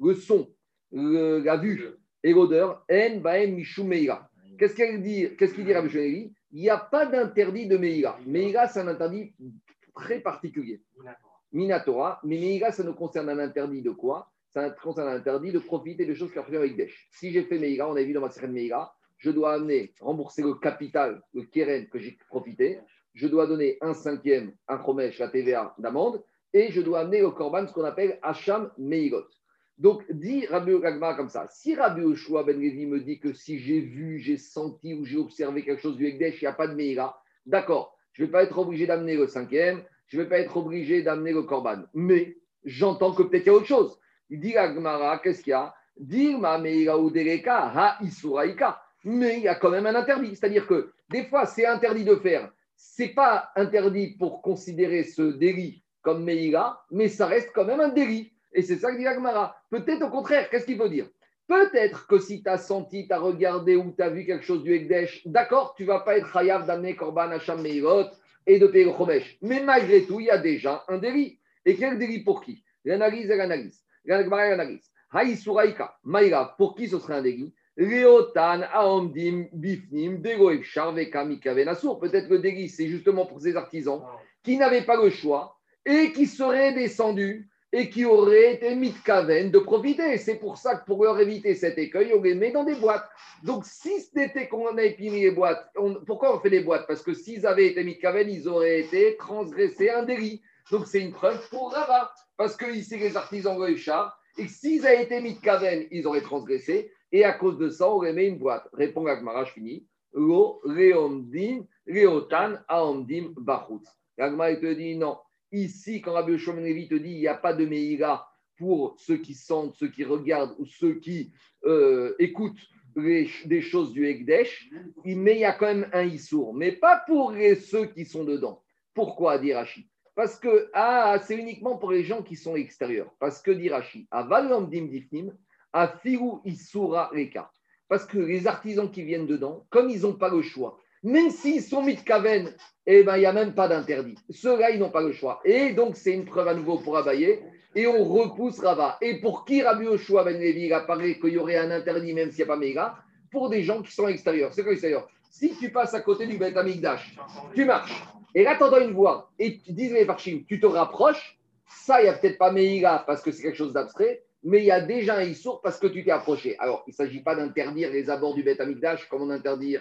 le son, la vue et l'odeur, en baem Qu'est-ce qu'il dit, qu'est-ce qu'il dit Rabbi Il n'y a pas d'interdit de Meïra. Meïra, c'est un interdit très particulier. Minatora, mais Meïra, ça nous concerne un interdit de quoi? Ça concerne un interdit de profiter de choses qui appartiennent avec Desh. Si j'ai fait Meïra, on a vu dans ma série de Meïra, je dois amener, rembourser le capital, le keren que j'ai profité, je dois donner un cinquième, un chomesh, la TVA d'amende, et je dois amener au korban ce qu'on appelle Hacham Meigot. Donc, dit Rabbi Gagma comme ça. Si Rabbi Oshua Ben Levi me dit que si j'ai vu, j'ai senti ou j'ai observé quelque chose du Ekdesh, il n'y a pas de Meira, d'accord, je ne vais pas être obligé d'amener le cinquième, je ne vais pas être obligé d'amener le Korban. Mais j'entends que peut-être il y a autre chose. Il dit Agmara, qu'est-ce qu'il y a? Ma Meira ou Ha Isuraika. Mais il y a quand même un interdit. C'est-à-dire que des fois, c'est interdit de faire. Ce n'est pas interdit pour considérer ce délit comme Meira, mais ça reste quand même un délit. Et c'est ça que dit Agmara. Peut-être au contraire, qu'est-ce qu'il veut dire? Peut-être que si tu as senti, tu as regardé ou tu as vu quelque chose du Ekdesh, d'accord, tu vas pas être chayav d'amener Korban Hacham Meirot et de payer le Chomesh. Mais malgré tout, il y a déjà un délit. Et quel délit pour qui? L'analyse et l'analyse. L'analyse. Haïsuraïka, Maïra, pour qui ce serait un délit? Leotan, Aomdim, Bifnim, Degoev, Charveka, Mikavenasur. Peut-être que le délit, c'est justement pour ces artisans qui n'avaient pas le choix et qui seraient descendus et qui auraient été mis de profiter. C'est pour ça que pour leur éviter cet écueil, on les met dans des boîtes. Donc, si c'était qu'on a épimé les boîtes, pourquoi on fait des boîtes? Parce que s'ils avaient été mis ils auraient été transgressés un délit. Donc, c'est une preuve pour Rava. Parce que ici, les artisans char et s'ils avaient été mis ils auraient transgressé. Et à cause de ça, on les met une boîte. Répond Agmara, je finis. Lo, Leomdin, Leotan, Aomdim, Bachut. Agmara, il te dit non Ici, quand Rabbi Levi te dit il n'y a pas de Meïra pour ceux qui sentent, ceux qui regardent ou ceux qui euh, écoutent des choses du Ekdesh, mais il y a quand même un Issour, mais pas pour ceux qui sont dedans. Pourquoi, dit Rashi? Parce que ah, c'est uniquement pour les gens qui sont extérieurs. Parce que, dit Rashi, Avalamdim Difnim, Afiru Issoura Reka. Parce que les artisans qui viennent dedans, comme ils n'ont pas le choix, même s'ils sont mitkaven, eh ben, il n'y a même pas d'interdit. Ceux-là, ils n'ont pas le choix. Et donc, c'est une preuve à nouveau pour Abaye. Et on repousse Rava. Et pour qui Rabbi Oshua Ben Levi, il apparaît qu'il y aurait un interdit, même s'il n'y a pas Méga, pour des gens qui sont extérieurs. C'est quoi extérieur Si tu passes à côté du Beth Amigdash, tu marches. Et là, tu une voix. Et tu dis les tu te rapproches. Ça, il n'y a peut-être pas Meïla parce que c'est quelque chose d'abstrait, mais il y a déjà un Issour parce que tu t'es approché. Alors, il ne s'agit pas d'interdire les abords du Beth Amikdash comme on interdit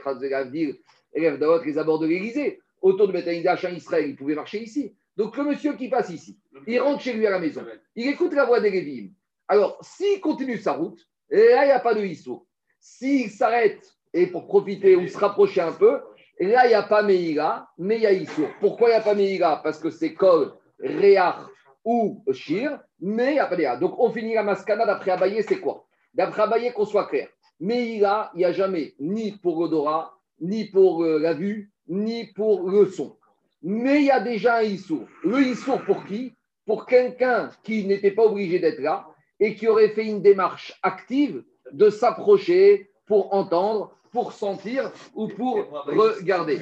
les abords de l'Élysée. Autour du Beth en Israël, il pouvait marcher ici. Donc, le monsieur qui passe ici, il rentre chez lui à la maison, il écoute la voix des Lévim. Alors, s'il continue sa route, là, il n'y a pas de Issour. S'il s'arrête et pour profiter ou se rapprocher un peu, là, il n'y a pas Meïla, mais il y a Issour. Pourquoi il n'y a pas Meïla Parce que c'est Kol, Réach ou Shir, mais il n'y a pas Meïla. Donc, on finit la mascana d'après Abaye, c'est quoi? D'après Abaye, qu'on soit clair. Meïla, il n'y a jamais ni pour l'odorat, ni pour euh, la vue, ni pour le son. Mais il y a déjà un Issour. Le Issour pour qui? Pour quelqu'un qui n'était pas obligé d'être là et qui aurait fait une démarche active de s'approcher pour entendre pour sentir ou pour regarder.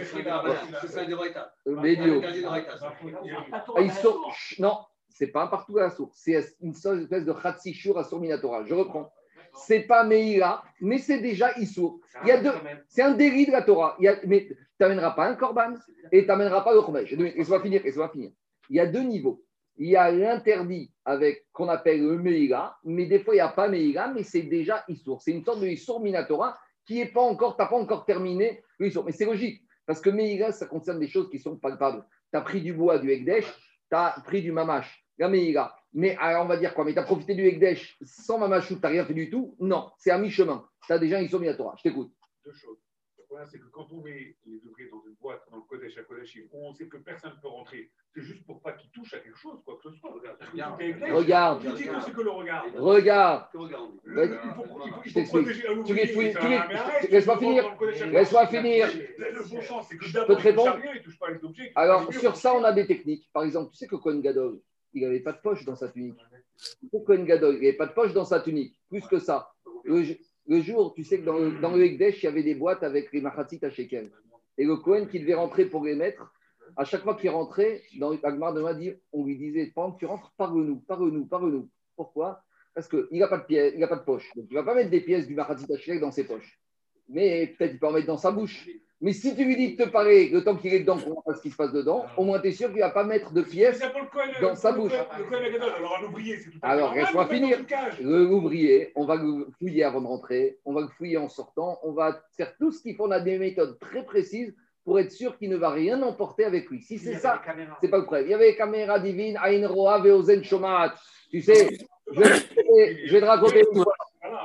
Non, c'est pas un partout à la source. C'est une espèce de Khatsishur à Minatora. Je reprends. C'est pas Meïla, mais c'est déjà Issour. Il y a deux. C'est un délit de la Torah. Il y a, mais tu n'amèneras pas un korban et tu n'amèneras pas le Khomesh. Et ça va finir. Et ça va finir. Il y a deux niveaux. Il y a l'interdit avec qu'on appelle le Meïla, mais des fois il n'y a pas Meïla, mais c'est déjà Issour. C'est une sorte de Issour Minatora qui est pas encore, tu n'as pas encore terminé Mais c'est logique, parce que Meïga, ça concerne des choses qui sont palpables. Tu as pris du bois, du Ekdesh, tu as pris du Mamash, la Meïga. Mais alors on va dire quoi Mais tu as profité du Ekdesh sans Mamash ou tu n'as rien fait du tout? Non, c'est à mi-chemin. Tu as déjà une Torah. Je t'écoute. Deux choses problème, c'est que quand on met les ouvriers dans une boîte, dans le Kodesh à Kodesh, où on sait que personne ne peut rentrer, c'est juste pour pas qu'ils touchent à quelque chose, quoi que ce soit. Regarde. Regarde. Tu dis que c'est que le regard. Regarde. Il faut protéger un ouvrier. Laisse-moi finir. Laisse-moi finir. Le bon sens, c'est que je peux te répondre Alors, sur ça, on a des techniques. Par exemple, tu sais que Cohen Gadol, il n'avait pas de poche dans sa tunique. Pour Cohen Gadol, il n'avait pas de poche dans sa tunique. Plus que ça. Le jour, tu sais que dans le, Ekdesh, il y avait des boîtes avec les machatzit à. Et le Cohen qui devait rentrer pour les mettre, à chaque fois qu'il rentrait, dans Agmar de dit, on lui disait Pendant tu rentres, parle-nous, parle-nous, parle-nous. Pourquoi? Parce qu'il n'a pas, de pas de poche. Donc il ne va pas mettre des pièces du machatzit à dans ses poches. Mais peut-être il peut en mettre dans sa bouche. Mais si tu lui dis de te parler le temps qu'il est dedans pour voir ce qui se passe dedans, au moins tu es sûr qu'il ne va pas mettre de pièces dans sa bouche. Alors, laisse-moi finir. L'ouvrier, on va le fouiller avant de rentrer, on va le fouiller en sortant, on va faire tout ce qu'il faut. On a des méthodes très précises pour être sûr qu'il ne va rien emporter avec lui. Si c'est ça, c'est pas le problème. Il y avait les caméras divines, Ain Roa, Veozen Shomat. Tu sais, je, je vais te raconter une fois.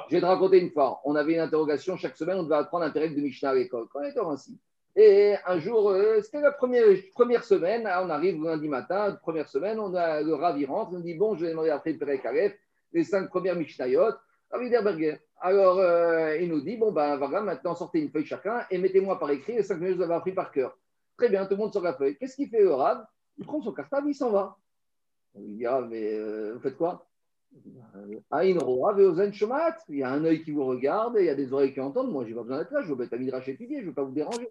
Je vais te raconter une fois. On avait une interrogation chaque semaine, on devait apprendre un période de Mishnah à l'école. Quand on était ainsi. Et un jour, euh, c'était la première, première semaine, on arrive lundi matin, première semaine, on a le Ravi rentre, on dit Bon, je vais demander le Pérec Aleph, les cinq premières Mishnayot, Ravi Derberger. Alors, euh, il nous dit Bon, ben voilà, maintenant sortez une feuille chacun et mettez-moi par écrit les cinq minutes que vous avez appris par cœur. Très bien, tout le monde sort la feuille. Qu'est-ce qu'il fait le Rav? Il prend son cartable, il s'en va. Lui dit Ah, mais euh, vous faites quoi? Il y a un œil qui vous regarde et il y a des oreilles qui entendent. Moi, je n'ai pas besoin d'être là, je veux être à Midrash étudier, je ne veux pas vous déranger.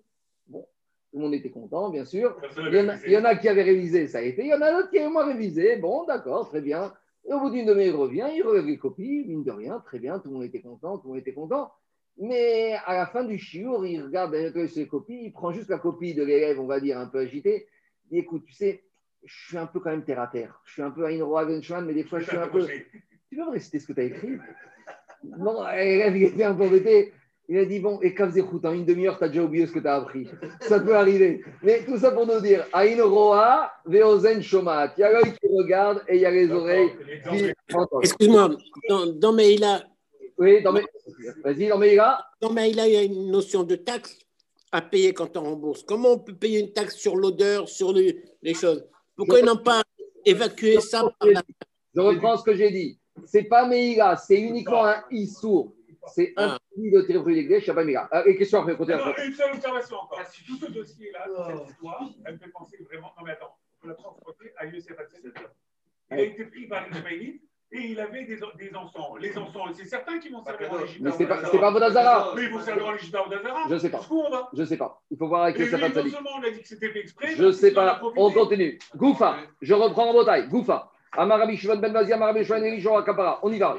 Bon, tout le monde était content, bien sûr. Il y, en a, qui avaient révisé, ça a été. Il y en a d'autres qui avaient moins révisé. Bon, d'accord, très bien. Et au bout d'une demi-heure, il revient, il copies, mine de rien, très bien, tout le monde était content, tout le monde était content. Mais à la fin du chiour, il regarde ses copies, il prend juste la copie de l'élève, on va dire, un peu agité. Il dit Écoute, tu sais, je suis un peu quand même terre à terre. Je suis un peu à Inro mais des fois, je suis un peu. Tu peux me réciter ce que tu as écrit? Non, il était un peu embêté. Il a dit Bon, et Kavzechut, en une demi-heure, tu as déjà oublié ce que tu as appris. Ça peut arriver. Mais tout ça pour nous dire Aïn Roa, Veozen Shomat. Il y a l'œil qui regarde et il y a les oreilles qui. Excuse-moi, dans, dans Meïla. Oui, dans Vas-y, dans Meïla. Dans Meïla, il y a une notion de taxe à payer quand on rembourse. Comment on peut payer une taxe sur l'odeur, sur les, choses? Pourquoi ils n'ont pas évacué ça par la... Je reprends ce que j'ai dit. C'est pas Meïla, c'est uniquement un Issour. C'est un petit de l'église, je sais pas Meïla. Euh, et question après, côté après. Une seule observation encore. Tout ce dossier-là, cette histoire, elle me fait penser vraiment. Non, mais attends, on l'a transporter à Youssef Il a été pris par les et il avait des, des encens. Les encens, c'est certains qui vont servir dans les Mais c'est pas, pas Vodazara. Mais ils vont servir dans les gita Vodazara. Je sais pas. Jusqu'où on va Je sais pas. Il faut voir avec les sapins Non seulement on a dit que c'était fait exprès. Je sais pas. On continue. Goufa. Je reprends en bataille. Goufa. Amarabi Shimon Ben Mazia, Amarabi Shimon Elisha Akapara. On y va.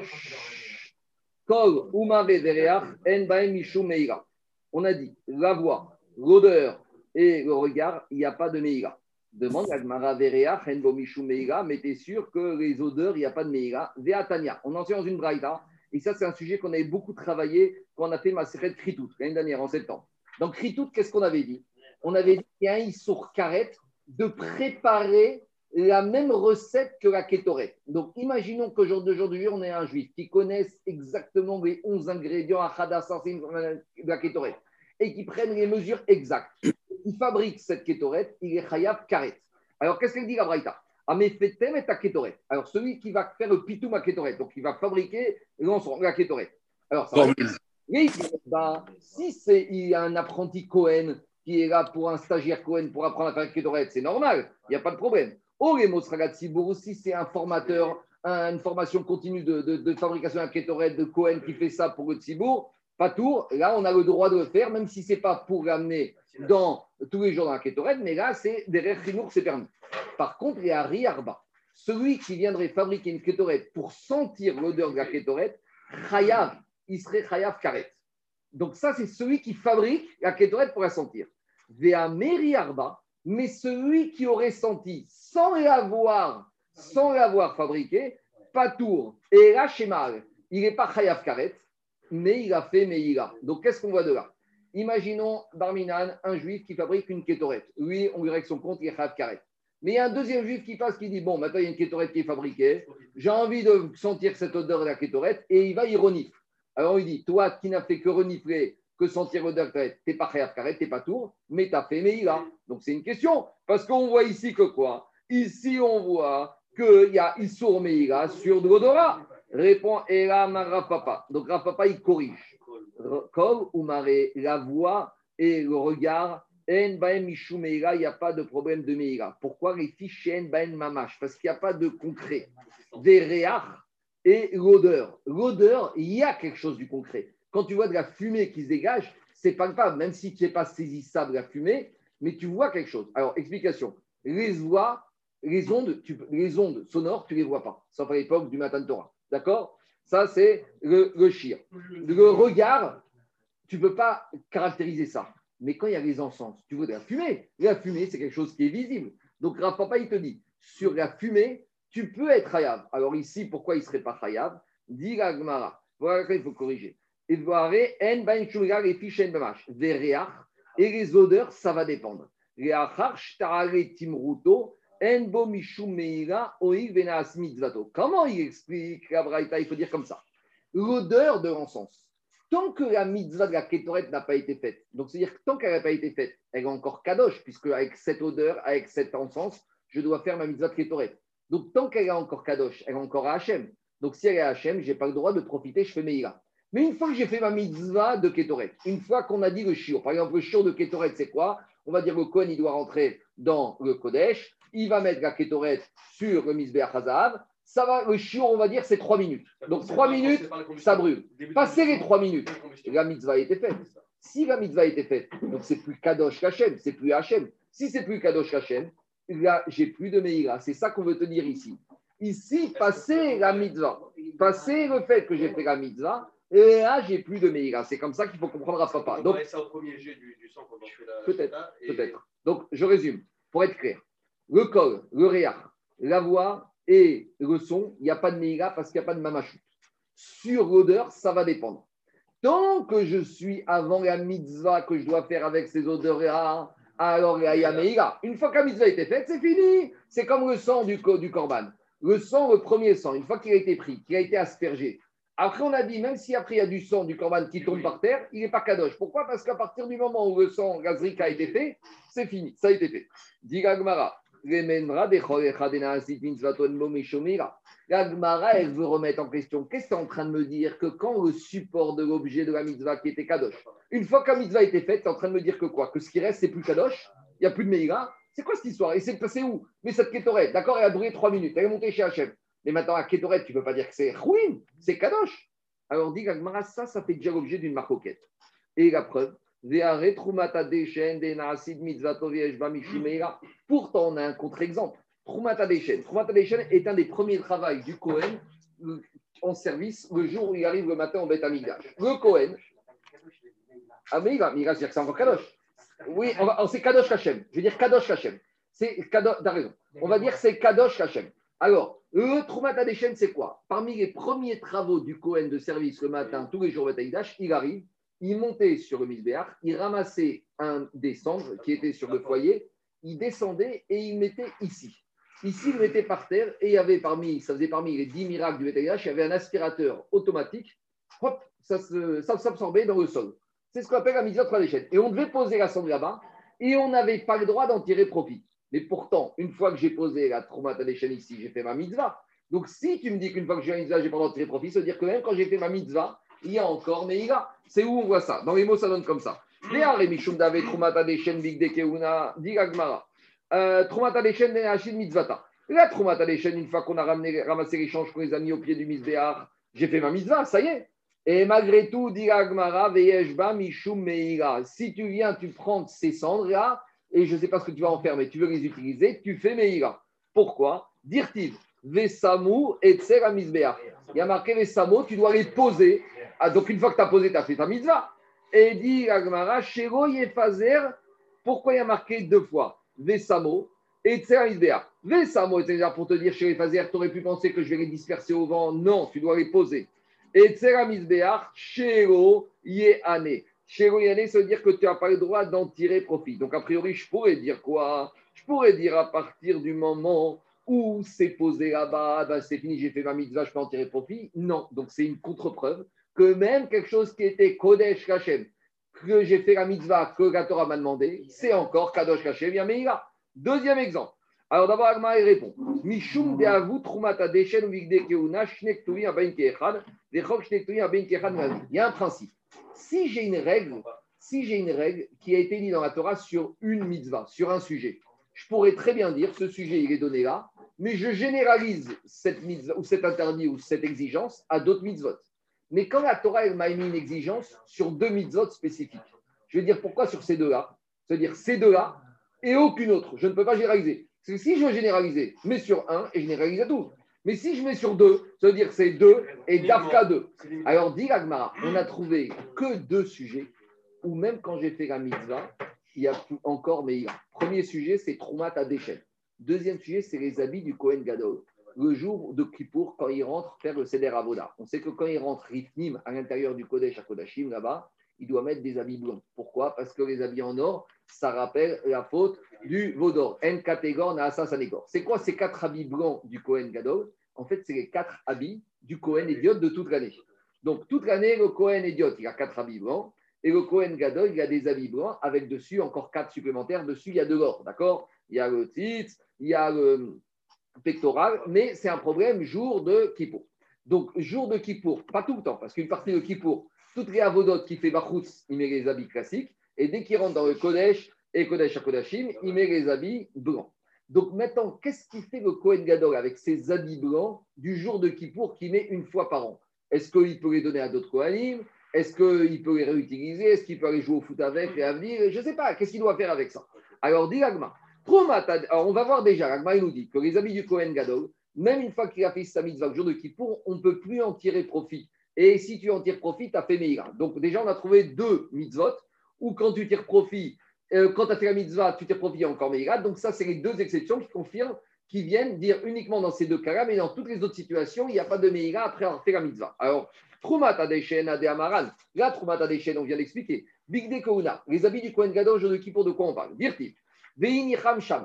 Kol Uma En Baem Meira. On a dit la voix, l'odeur et le regard, il n'y a pas de Meira. Demande Agmara Verea, Henbo Mishu Meira, mais t'es sûr que les odeurs, il n'y a pas de Meira? Veatania. On en sait dans une braïta. Et ça, c'est un sujet qu'on avait beaucoup travaillé quand on a fait ma série Kritout, l'année dernière, en septembre. Donc, Kritout, qu'est-ce qu'on avait dit? On avait dit qu'il y a un Issour Karet de préparer la même recette que la kétorette. Donc, imaginons qu'aujourd'hui, on ait un juif qui connaisse exactement les 11 ingrédients à de la kétorette et qui prenne les mesures exactes. Il fabrique cette kétorette, il est chayav karet. Alors, qu'est-ce qu'elle dit la braïta? Amefetem et ta kétorette. Alors, celui qui va faire le pitoum à kétorette, donc il va fabriquer la kétorette. Alors, ça va si c'est il y a un apprenti Cohen qui est là pour un stagiaire Cohen pour apprendre à faire la kétorette, c'est normal, il n'y a pas de problème. Oh, les aussi, c'est un formateur, une formation continue de, fabrication d'un kétorette de Cohen qui fait ça pour le Tzibour, pas tour. Là, on a le droit de le faire, même si ce n'est pas pour l'amener dans, tous les jours dans la kétorette, mais là, c'est derrière Rinour, c'est permis. Par contre, il y a Riarba. Celui qui viendrait fabriquer une kétorette pour sentir l'odeur de la kétorette, Chayav, il serait Chayav Karet. Donc, ça, c'est celui qui fabrique la kétorette pour la sentir. Vea Meriarba, mais celui qui aurait senti sans l'avoir, sans l'avoir fabriqué, pas tour. Et là, chez Mal, il n'est pas Chayav Karet, mais il a fait Meïla. Donc, qu'est-ce qu'on voit de là? Imaginons Barminan, un juif qui fabrique une kétorette. Lui, on lui règle son compte, il est Karet. Mais il y a un deuxième juif qui passe qui dit Bon, maintenant il y a une kétorette qui est fabriquée, j'ai envie de sentir cette odeur de la kétorette, et il va y renifler. Alors il dit Toi qui n'as fait que renifler que sentir l'odeur de tu n'es pas Chayav Karet, tu n'es pas tour, mais tu as fait Meïla. Donc c'est une question. Parce qu'on voit ici que quoi? Ici, on voit qu'il y a Issour Meïla sur de l'odorat. Répond Elam Rafapa. Donc Rafapa, il corrige. Kol ou maré, la voix et le regard. En baen michou meira, il n'y a pas de problème de meira. Pourquoi les fiches en baen mamash? Parce qu'il n'y a pas de concret. Des réach et l'odeur. L'odeur, il y a quelque chose du concret. Quand tu vois de la fumée qui se dégage, c'est grave, même si tu n'es pas saisissable la fumée, mais tu vois quelque chose. Alors, explication. Les voix, les ondes, les ondes sonores, tu ne les vois pas, sauf à l'époque du matin de Torah. D'accord? Ça, c'est le, le regard, tu ne peux pas caractériser ça. Mais quand il y a les encens, tu vois de la fumée. La fumée, c'est quelque chose qui est visible. Donc, Rav Papa, il te dit, sur la fumée, tu peux être hayab. Alors ici, pourquoi il ne serait pas hayab Dit la Voilà il faut corriger. Et les odeurs, ça va dépendre. Comment il explique la Braïta? Il faut dire comme ça. L'odeur de l'encens. Tant que la mitzvah de la kétorette n'a pas été faite, donc c'est-à-dire que tant qu'elle n'a pas été faite, elle est encore kadosh, puisque avec cette odeur, avec cet encens, je dois faire ma mitzvah de kétorette. Donc tant qu'elle est encore kadosh, elle est encore à Hachem. Donc si elle est à Hachem, je n'ai pas le droit de profiter, je fais Meïla. Mais une fois que j'ai fait ma mitzvah de kétorette, une fois qu'on a dit le shiur, par exemple le shiur de kétorette, c'est quoi? On va dire le Kohen, il doit rentrer dans le Kodesh, il va mettre la kétorette sur le Mizbeach Hazav. Ça va, le chiot, on va dire, c'est trois minutes. Donc trois minutes, ça brûle. Passez les trois minutes, la mitzvah a été faite. Si la mitzvah a été faite, donc c'est plus Kadosh Kachem, c'est plus Hachem. Si c'est plus Kadosh Kachem, là, j'ai plus de Meïra. C'est ça qu'on veut te dire ici. Ici, passer la mitzvah, passer le fait que j'ai fait la mitzvah, et là, j'ai plus de Meïra. C'est comme ça qu'il faut comprendre à papa. Donc, ça au premier jet du, sang Peut-être, peut-être. Donc, je résume, pour être clair le col, le réa, la voix et le son, il n'y a pas de meïga parce qu'il n'y a pas de mamachou. Sur l'odeur, ça va dépendre. Tant que je suis avant la mitzvah que je dois faire avec ces odeurs alors il y a meïga. Une fois que la mitzvah a été faite, c'est fini. C'est comme le sang du, korban. Le sang, le premier sang, une fois qu'il a été pris, qu'il a été aspergé, après, on a dit, même si après il y a du sang du corban qui tombe par terre, il n'est pas kadosh. Pourquoi? Parce qu'à partir du moment où le sang gazrique a été fait, c'est fini, ça a été fait. Dit la elle veut remettre en question. Qu'est-ce que tu es en train de me dire Que quand le support de l'objet de la mitzvah qui était kadosh, une fois que la mitzvah a été faite, tu es en train de me dire que quoi? Que ce qui reste, c'est plus kadosh? Il n'y a plus de meïra C'est quoi cette histoire? Et c'est passé où? Mais cette kétorette, d'accord, elle a duré trois minutes. Elle est montée chez Hachem. Mais maintenant, à kétorette, tu ne peux pas dire que c'est ruine, c'est kadosh. Alors dit Gagmara, ça, ça fait déjà l'objet d'une marcoquette. Et la preuve, Pourtant, on a un contre-exemple. Trumata Deshen. Trumata Deshen est un des premiers travaux du Cohen euh, en service le jour où il arrive le matin au Beth Amigash. Le Cohen. Ah, mais il va, c'est encore Kadosh. Oui, on, va, c'est Kadosh Kachem. Je veux dire Kadosh Kachem. C'est Kadosh, t'as raison. On va dire c'est Kadosh Hachem. Alors, le Troumat Adeshen, c'est quoi? Parmi les premiers travaux du Cohen de service le matin, tous les jours Bataïdash, il arrive, il montait sur le Misbéach, il ramassait un des cendres qui était sur le foyer, il descendait et il mettait ici. Ici, il mettait par terre et il y avait parmi, ça faisait parmi les 10 miracles du Bataïdash, il y avait un aspirateur automatique, hop, ça s'absorbait dans le sol. C'est ce qu'on appelle la mitzvah Adeshen. Et on devait poser la cendre là-bas et on n'avait pas le droit d'en tirer profit. Mais pourtant, une fois que j'ai posé la des chaînes ici, j'ai fait ma mitzvah. Donc, si tu me dis qu'une fois que j'ai ma mitzvah, j'ai pas le droit de tirer profit, ça veut dire que même quand j'ai fait ma mitzvah, il y a encore mais a. C'est où on voit ça? Dans les mots, ça donne comme ça. Euh. La Traumata des chaînes, une fois qu'on a ramené, ramassé les changes qu'on les a mis au pied du Mizbeach, j'ai fait ma mitzvah, ça y est. Et malgré tout, Digagmara, Veyeshba, Mishum Meira. Si tu viens, tu prends ces cendres là, et je ne sais pas ce que tu vas en faire, mais tu veux les utiliser, tu fais Meïra. Pourquoi? Dire-t-il, Vesamu et Misbea. Il y a marqué Vesamu, tu dois les poser. Ah, donc une fois que tu as posé, tu as fait ta mitzvah. Et dit Agmara, Shero Yefazer, pourquoi il y a marqué deux fois? Vesamo et Misbea Vesamo, c'est pour te dire, chez Yefazer, tu aurais pu penser que je vais les disperser au vent. Non, tu dois les poser. Et Misbea, Shero Yehane. Chez ça veut dire que tu n'as pas le droit d'en tirer profit. Donc, a priori, je pourrais dire quoi? Je pourrais dire à partir du moment où c'est posé là-bas, ben c'est fini, j'ai fait ma mitzvah, je peux en tirer profit. Non. Donc, c'est une contre-preuve que même quelque chose qui était Kodesh Kachem, que j'ai fait la mitzvah, que la Torah m'a demandé, c'est encore Kadosh Kachem, Yameira. Deuxième exemple. Alors d'abord, Agma répond Mishum de avou trumata deshen vigde keuna abain vechok abain Il y a un principe si j'ai une règle, si j'ai une règle qui a été mise dans la Torah sur une mitzvah, sur un sujet, je pourrais très bien dire ce sujet il est donné là, mais je généralise cette mitzvah ou cet interdit ou cette exigence à d'autres mitzvot. Mais quand la Torah m'a mis une exigence sur deux mitzvot spécifiques, je vais dire pourquoi sur ces deux-là, c'est-à-dire ces deux-là et aucune autre. Je ne peux pas généraliser. Parce que si je veux généraliser, mais sur un et généralise à tout. Mais si je mets sur deux, ça veut dire c'est deux et Dafka deux. Alors, dit Agmara, on n'a trouvé que deux sujets où même quand j'ai fait la mitzvah, il y a encore meilleur. Premier sujet, c'est Troumat à déchets. Deuxième sujet, c'est les habits du Kohen Gadol. Le jour de Kippour, quand il rentre faire le Seder Avoda. On sait que quand il rentre Rifnim à l'intérieur du Kodesh à là-bas, il doit mettre des habits blancs. Pourquoi? Parce que les habits en or, ça rappelle la faute du Vaudor. En Naasa Sanégor. C'est quoi ces quatre habits blancs du Kohen Gadol? En fait, c'est les quatre habits du Kohen Idiot de toute l'année. Donc, toute l'année, le Kohen Idiot, il a quatre habits blancs. Et le Kohen Gadol, il a des habits blancs avec dessus encore quatre supplémentaires. Dessus, il y a de l'or, d'accord? Il y a le titre, il y a le pectoral, mais c'est un problème jour de Kippour. Donc, jour de Kippour, pas tout le temps, parce qu'une partie de Kippour, toutes les avodotes qui fait Bachutz, il met les habits classiques. Et dès qu'il rentre dans le Kodesh et Kodesh à Kodashim, il met les habits blancs. Donc maintenant, qu'est-ce qui fait le Kohen Gadol avec ses habits blancs du jour de Kippour qu'il met une fois par an? Est-ce qu'il peut les donner à d'autres Kohanim? Est-ce qu'il peut les réutiliser? Est-ce qu'il peut aller jouer au foot avec et à venir? Je ne sais pas. Qu'est-ce qu'il doit faire avec ça? Alors, dit. Alors, on va voir déjà. Agma, il nous dit que les habits du Kohen Gadol, même une fois qu'il a fait sa mitzvah le jour de Kippour, on ne peut plus en tirer profit. Et si tu en tires profit, tu as fait Meïra. Donc déjà, on a trouvé deux mitzvot, où quand tu tires profit, euh, quand tu as fait la mitzvah, tu tires profit encore Meïra. Donc ça, c'est les deux exceptions qui confirment, qui viennent dire uniquement dans ces deux cas-là, mais dans toutes les autres situations, il n'y a pas de Meïra après avoir fait la mitzvah. Alors, Trumat Adeshen Ade Amaran. Là, Trumat Adeshen, on vient d'expliquer. Big De les habits du Kohen Gadol, je de qui pour de quoi on parle? Virtif. Il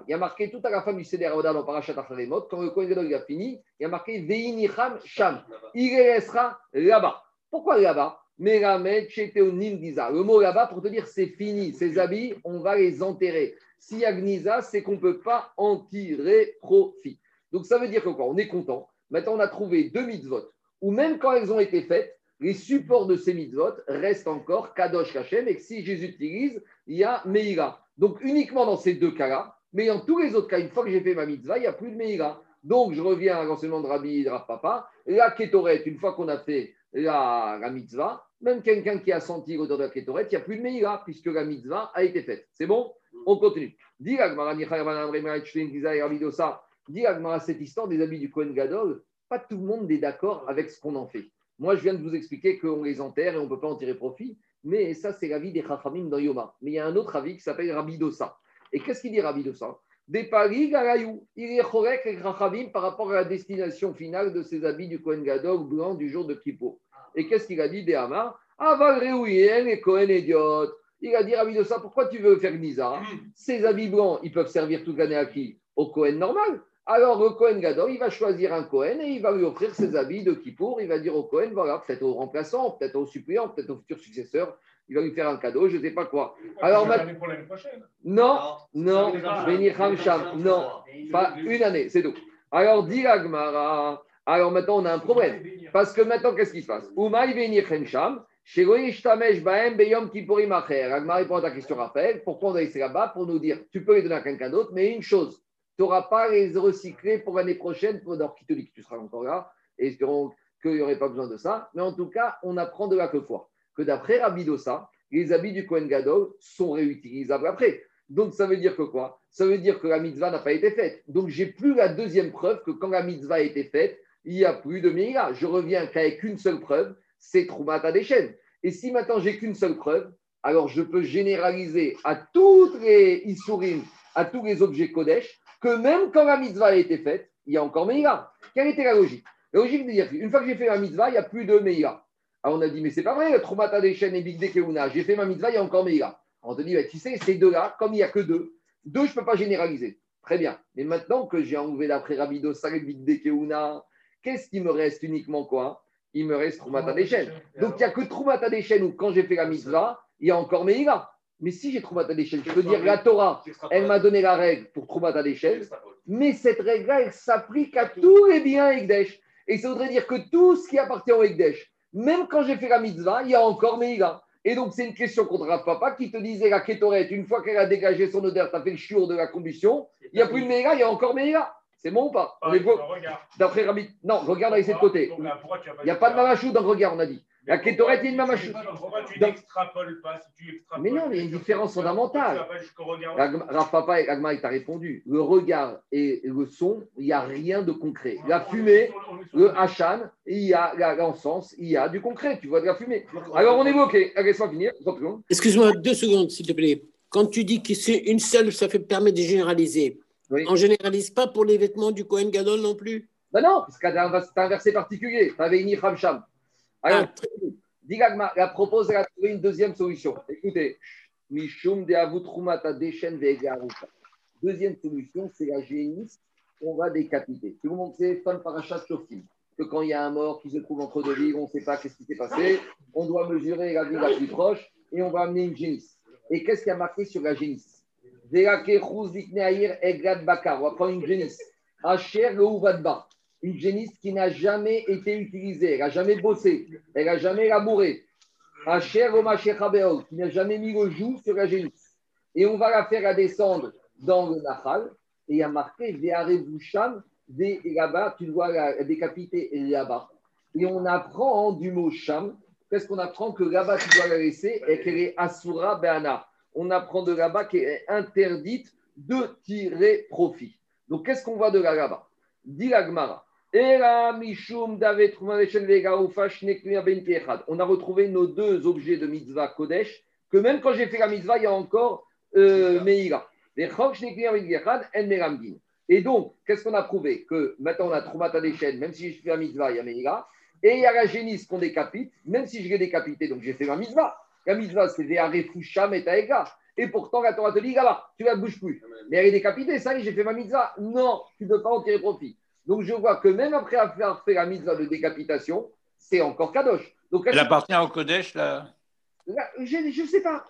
y a marqué tout à la fin du Seder Avoda dans Parashat Acharemot. Quand le Kohen Gadol a fini, il y a marqué Veinicham Sham. Il restera là-bas. Pourquoi là-bas? Le mot là-bas pour te dire c'est fini, ces habits, on va les enterrer. Si Agniza, c'est qu'on ne peut pas en tirer profit. Donc ça veut dire que quoi? On est content. Maintenant, on a trouvé deux mitzvot où même quand elles ont été faites, les supports de ces mitzvot restent encore Kadosh Kachem et que si Jésus utilise, il y a Meïra. Donc uniquement dans ces deux cas-là, mais dans tous les autres cas, une fois que j'ai fait ma mitzvah, il n'y a plus de Meïra. Donc je reviens à l'enseignement de Rabbi de Papa. La Ketoret, une fois qu'on a fait la, mitzvah, même quelqu'un qui a senti l'odeur de la Ketoret, il n'y a plus de Meïra puisque la mitzvah a été faite. C'est bon? On continue. Dis cette histoire des habits du Kohen Gadol, pas tout le monde est d'accord avec ce qu'on en fait. Moi, je viens de vous expliquer qu'on les enterre et on ne peut pas en tirer profit. Mais ça, c'est l'avis des Chachamim dans Yoma. Mais il y a un autre avis qui s'appelle Rabbi Dossa. Et qu'est-ce qu'il dit Rabbi Dossa? Des paris galayou. Il est chorek et rachamim par rapport à la destination finale de ses habits du Kohen Gadol blanc du jour de Kippour. Et qu'est-ce qu'il a dit, Déhama Aval Réouyen et Kohen idiot. Il a dit, Rabbi ça, pourquoi tu veux faire Nizar? Ces habits blancs, ils peuvent servir toute l'année à qui? Au Kohen normal. Alors, le Kohen Gadol, il va choisir un Kohen et il va lui offrir ses habits de Kippour. Il va dire au Kohen, voilà, peut-être au remplaçant, peut-être au suppléant, peut-être au futur successeur, il va lui faire un cadeau, je ne sais pas quoi. Alors, Alors, pour l'année prochaine. non, non, pas une année, c'est tout. Alors, dit Agmara, alors maintenant on a un problème. Parce que maintenant, qu'est-ce qui se passe? Agmara répond à ta question, Raphaël. Pourquoi on a laissé là-bas Pour nous dire, tu peux les donner à quelqu'un d'autre, mais une chose, tu n'auras pas les recycler pour l'année prochaine, pour qui te dit que tu seras encore là, et espérons qu'il n'y aurait pas besoin de ça. Mais en tout cas, on apprend de là que fois que d'après Rabbi Dossa, les habits du Kohen Gadol sont réutilisables après. Donc ça veut dire que quoi? Ça veut dire que la mitzvah n'a pas été faite. Donc j'ai plus la deuxième preuve que quand la mitzvah a été faite, il n'y a plus de Meïla. Je reviens qu'avec une seule preuve, c'est Troumata des chaînes. Et si maintenant j'ai qu'une seule preuve, alors je peux généraliser à toutes les Issourim, à tous les objets Kodesh, que même quand la mitzvah a été faite, il y a encore Meïla. Quelle était la logique? La logique de dire qu'une fois que j'ai fait la mitzvah, il n'y a plus de Meïla. Alors on a dit, mais c'est pas vrai, Troumata des chaînes et Big Dekeuna, j'ai fait ma mitzvah, il y a encore Meïla. On te dit, bah, tu sais, ces deux-là, comme il n'y a que deux, deux, je ne peux pas généraliser. Très bien. Mais maintenant que j'ai enlevé d'après Rabido et Big Dekeuna, qu'est-ce qui me reste uniquement quoi? Il me reste Troumata des chaînes. Donc il n'y a que Troumata des chaînes où quand j'ai fait la mitzvah, il y a encore Meïla. Mais si j'ai Troumata des chaînes, je peux dire la Torah, elle m'a donné la règle pour Troumata des chaînes, mais cette règle-là, elle s'applique à tous les biens Ekdesh. Et ça voudrait dire que tout ce qui appartient au Ekdesh, même quand j'ai fait la mitzvah, il y a encore Meïla. Et donc, c'est une question contre Rav Papa qui te disait la kétorette, une fois qu'elle a dégagé son odeur, tu as fait le chiour de la combustion, il n'y a plus de Meïla, il y a encore Meïla. C'est bon ou pas? Ah, regarde. D'après Rabbi. Non, regarde avec cette côté. Là, Il n'y a pas de mamachou dans le regard, on a dit. La y a une mamachou. Pourquoi tu n'extrapoles pas si tu extrapoles Mais non, mais il y a une différence fondamentale. Rav Papa et Agma, il t'a répondu. Le regard et le son, il n'y a rien de concret. La fumée, le hachan, il y a l'encens, il y a du concret. Tu vois de la fumée. Alors, on est bloqué. Laisse-moi finir. 30 secondes. Excuse-moi, deux secondes, s'il te plaît. Quand tu dis que c'est une seule, ça fait permet de généraliser. Oui. On généralise pas pour les vêtements du Cohen Gadol non plus? Ben non, parce que c'est un verset particulier. Tu avais Ini Hamsham. Alors, Ah, très Digagma, la propose, elle a trouvé une deuxième solution. Écoutez, Mishum de Avutrumata Deshen. Deuxième solution, c'est la génisse qu'on va décapiter. Tout le monde sait, Parashat Shoftim, que quand il y a un mort qui se trouve entre deux villes, on ne sait pas qu'est-ce qui s'est passé, on doit mesurer la ville la plus proche et on va amener une génisse. Et qu'est-ce qui a marqué sur la génisse? On va prendre une génisse. Asher Leuvadba. Une génisse qui n'a jamais été utilisée, elle n'a jamais bossé, elle n'a jamais labouré. Asher Omashechabéol, qui n'a jamais mis le joug sur la génisse. Et on va la faire à descendre dans le Nahal. Et il y a marqué Ve'arevusham, Ve là-bas, tu dois la décapiter là-bas. Et on apprend du mot Sham, qu'est-ce qu'on apprend Que là-bas, tu dois la laisser et qu'elle est Asura Be'ana. On apprend de là-bas qu'elle est interdite de tirer profit. Donc, qu'est-ce qu'on voit de là là-bas Dit la Gemara. Ben. On a retrouvé nos deux objets de mitzvah kodesh, que même quand j'ai fait la mitzvah, il y a encore euh, shnekmir ben. Et donc, qu'est-ce qu'on a prouvé? Que maintenant on a Troumata des chaînes, même si je fais la mitzvah, il y a Meïla. Et il y a la génisse qu'on décapite, même si je l'ai décapité, donc j'ai fait ma mitzvah. La mitzvah, c'est Ve'arefusham et Taega. Et pourtant, la Torah te dit, là-bas, tu ne la bouges plus. Mais elle est décapitée, ça y est, j'ai fait ma mitzvah. Non, tu ne peux pas en tirer profit. Donc je vois que même après avoir fait la mitzvah de décapitation, c'est encore kadosh. Donc Elle appartient au Kodesh, là là, je ne sais pas.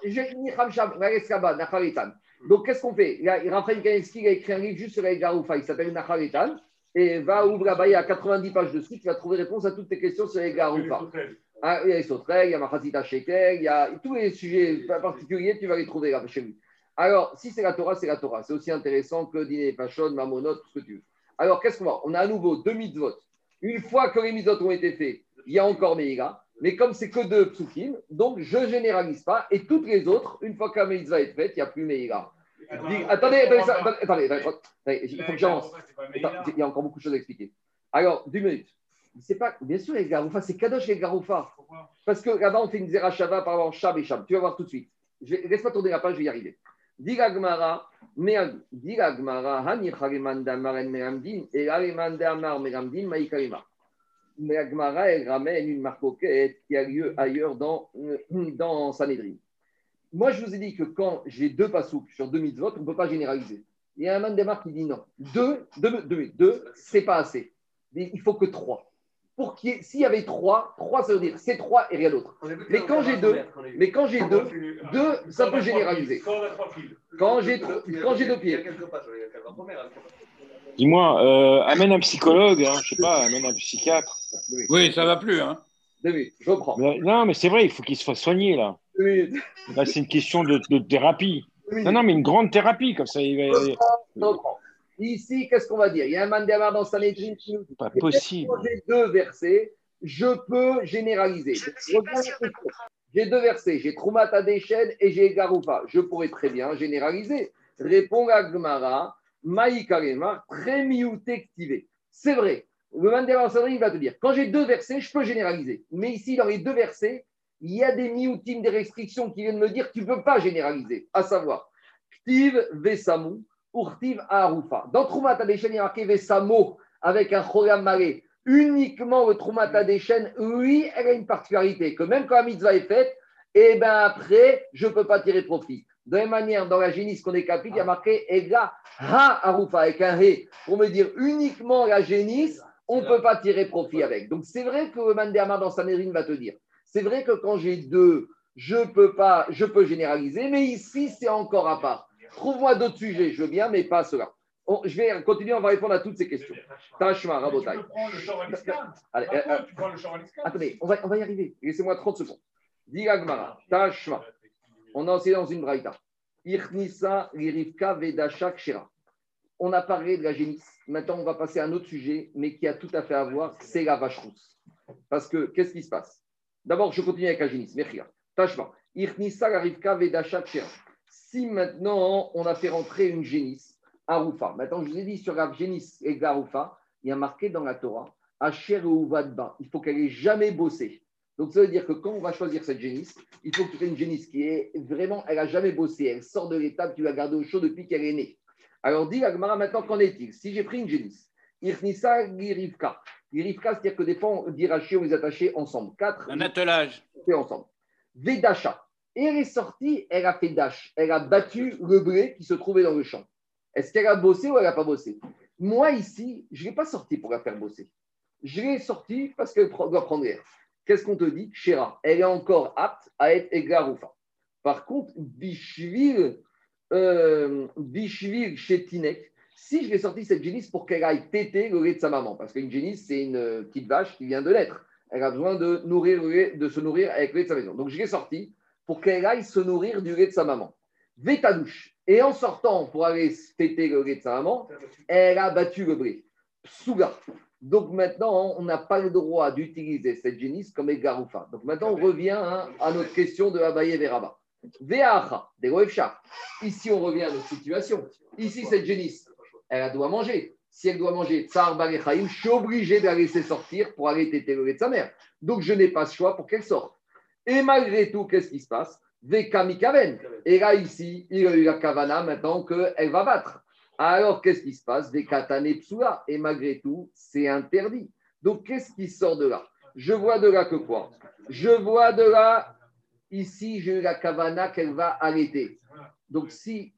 Donc qu'est-ce qu'on fait? Raphaël Kalinski a écrit un livre juste sur la Garoufa, il s'appelle Nacharitan. Et va ouvrir là-bas, il y a 90 pages dessus, tu vas trouver réponse à toutes tes questions sur les Garoufa. Ah, il y a les sauterelles, il y a Machazita Sheker, il y a tous les sujets particuliers, tu vas les trouver là chez lui. Alors, si c'est la Torah, c'est la Torah. C'est aussi intéressant que Dîner Pachon, Mamonot, tout ce que tu veux. Alors, qu'est-ce qu'on va On a à nouveau deux mitzvot. Une fois que les mitzvot ont été faits, il y a encore Meïga. Mais comme c'est que deux psukim, donc je ne généralise pas. Et toutes les autres, une fois que la mitzvah est faite, il n'y a plus Meïga. Attendez, attendez, attendez, attendez, attendez, attendez, il faut que j'avance. Il y a encore beaucoup de choses à expliquer. Alors, deux minutes. C'est pas, bien sûr, les Garoufa, c'est Kadosh les Garoufa. Parce que là-bas, on fait une Zerachava par rapport à Shab et Shab. Tu vas voir tout de suite. Je vais- Laisse-moi tourner la page, je vais y arriver. Dit la Gemara, Mais dit Agmara, Hani Hareman Damaren Meramdin, et Hareman Damar Meramdin, Maïkarima. Mais Agmara, elle ramène une marcoquette qui a lieu ailleurs dans, dans Sanhedrin. Moi, je vous ai dit que quand j'ai deux pasouks sur deux mitzvot, on ne peut pas généraliser. Il y a un man qui dit non. Deux, deux, deux, deux c'est pas assez. Il faut que trois. Pour qu'il y ait, s'il y avait trois, trois, ça veut dire c'est trois et rien d'autre. Mais quand j'ai deux, mais quand j'ai deux, deux, ça peut généraliser. Quand j'ai quand j'ai deux pieds. Dis-moi, euh, amène un psychologue, hein, je sais pas, amène un psychiatre. Oui, ça va plus. Hein. je reprends. non, mais c'est vrai, il faut qu'il se fasse soigner là. Là, c'est une question de, de thérapie. Non, non, mais une grande thérapie, comme ça. Il va... Ici, qu'est-ce qu'on va dire? Il y a un mandamar dans Sanhedrin qui nous Pas possible. Quand j'ai deux versets, je peux généraliser. J'ai deux versets, j'ai Troumata Deshen et j'ai Garoufa. Je pourrais très bien généraliser. Répond à Gmara, Maïkarema, activé. C'est vrai. Le mandamar dans il va te dire quand j'ai deux versets, je peux généraliser. Mais ici, dans les deux versets, il y a des mioutim, des restrictions qui viennent me dire que tu ne peux pas généraliser, à savoir Ktiv Vesamu, Urtiv Arufa. Dans Troumata Deshen, il y a marqué Vesamo avec un Cholam Maré. Uniquement le Troumata Deshen, oui, elle a une particularité, que même quand la mitzvah est faite, et eh ben après, je ne peux pas tirer profit. De la même manière, dans la génisse qu'on est capite, il y a marqué Ega Ha Arufa avec un He, pour me dire uniquement la génisse, on ne peut pas tirer profit avec. Donc c'est vrai que le Mandéama dans sa mérine va te dire c'est vrai que quand j'ai deux, je peux pas, je peux généraliser, mais ici, c'est encore à part. Trouve-moi d'autres sujets, je veux bien, mais pas cela. je vais continuer, on va répondre à toutes ces questions. Tachma, Rabotai. Allez, euh, euh, attendez, on va, on va y arriver. Laissez-moi 30 secondes. Digagmara, Tachma. On a enseigné dans une braïta. Irnissa, Lirivka, Vedashak, Shira. On a parlé de la génisse. Maintenant, on va passer à un autre sujet, mais qui a tout à fait à voir, c'est la vache rousse. Parce que, qu'est-ce qui se passe? D'abord, je continue avec Aginis. Mechia. Tachma. Si maintenant on a fait rentrer une génisse, un roufa. Maintenant, je vous ai dit sur la génisse et garoufa, il y a marqué dans la Torah, Asher Uvadba. Il faut qu'elle ait jamais bossé. Donc, ça veut dire que quand on va choisir cette génisse, il faut que tu aies une génisse qui est vraiment, elle n'a jamais bossé. Elle sort de l'étape, tu l'as gardée au chaud depuis qu'elle est née. Alors, dis Agmara, maintenant, qu'en est-il? Si j'ai pris une génisse, Irnissa Girivka, les rivka, c'est-à-dire que des fois, on dit racher, on les attachait ensemble. Quatre. Un attelage. Fait ensemble. Vedacha. Elle est sortie, elle a fait dash. Elle a battu le blé qui se trouvait dans le champ. Est-ce qu'elle a bossé ou elle n'a pas bossé? Moi, ici, je ne l'ai pas sorti pour la faire bosser. Je l'ai sorti parce qu'elle doit prendre l'air. Qu'est-ce qu'on te dit Chéra, elle est encore apte à être égaroufa. Par contre, Bishvil, euh, Bishvil chez Tinek, si je l'ai sorti cette génisse pour qu'elle aille téter le lait de sa maman, parce qu'une génisse, c'est une petite vache qui vient de naître. Elle a besoin de, nourrir de se nourrir avec le lait de sa maison. Donc je l'ai sorti pour qu'elle aille se nourrir du lait de sa maman. douche. Et en sortant pour aller téter le lait de sa maman, elle a battu le blé. Psuga. Donc maintenant, on n'a pas le droit d'utiliser cette génisse comme égaroufa. Donc maintenant, on revient hein, à notre question de Abaye Veraba. Veacha, des Ici, on revient à notre situation. Ici, cette génisse, elle doit manger. Si elle doit manger tsar je suis obligé de la laisser sortir pour aller téter le lait de sa mère. Donc, je n'ai pas ce choix pour qu'elle sorte. Et malgré tout, qu'est-ce qui se passe? Vekamikaven. Et là, ici, il a eu la kavana maintenant qu'elle va battre. Alors, qu'est-ce qui se passe? Vekatane psula. Et malgré tout, c'est interdit. Donc, qu'est-ce qui sort de là? Je vois de là que quoi? Je vois de là, ici, j'ai eu la kavana qu'elle va arrêter. Donc, si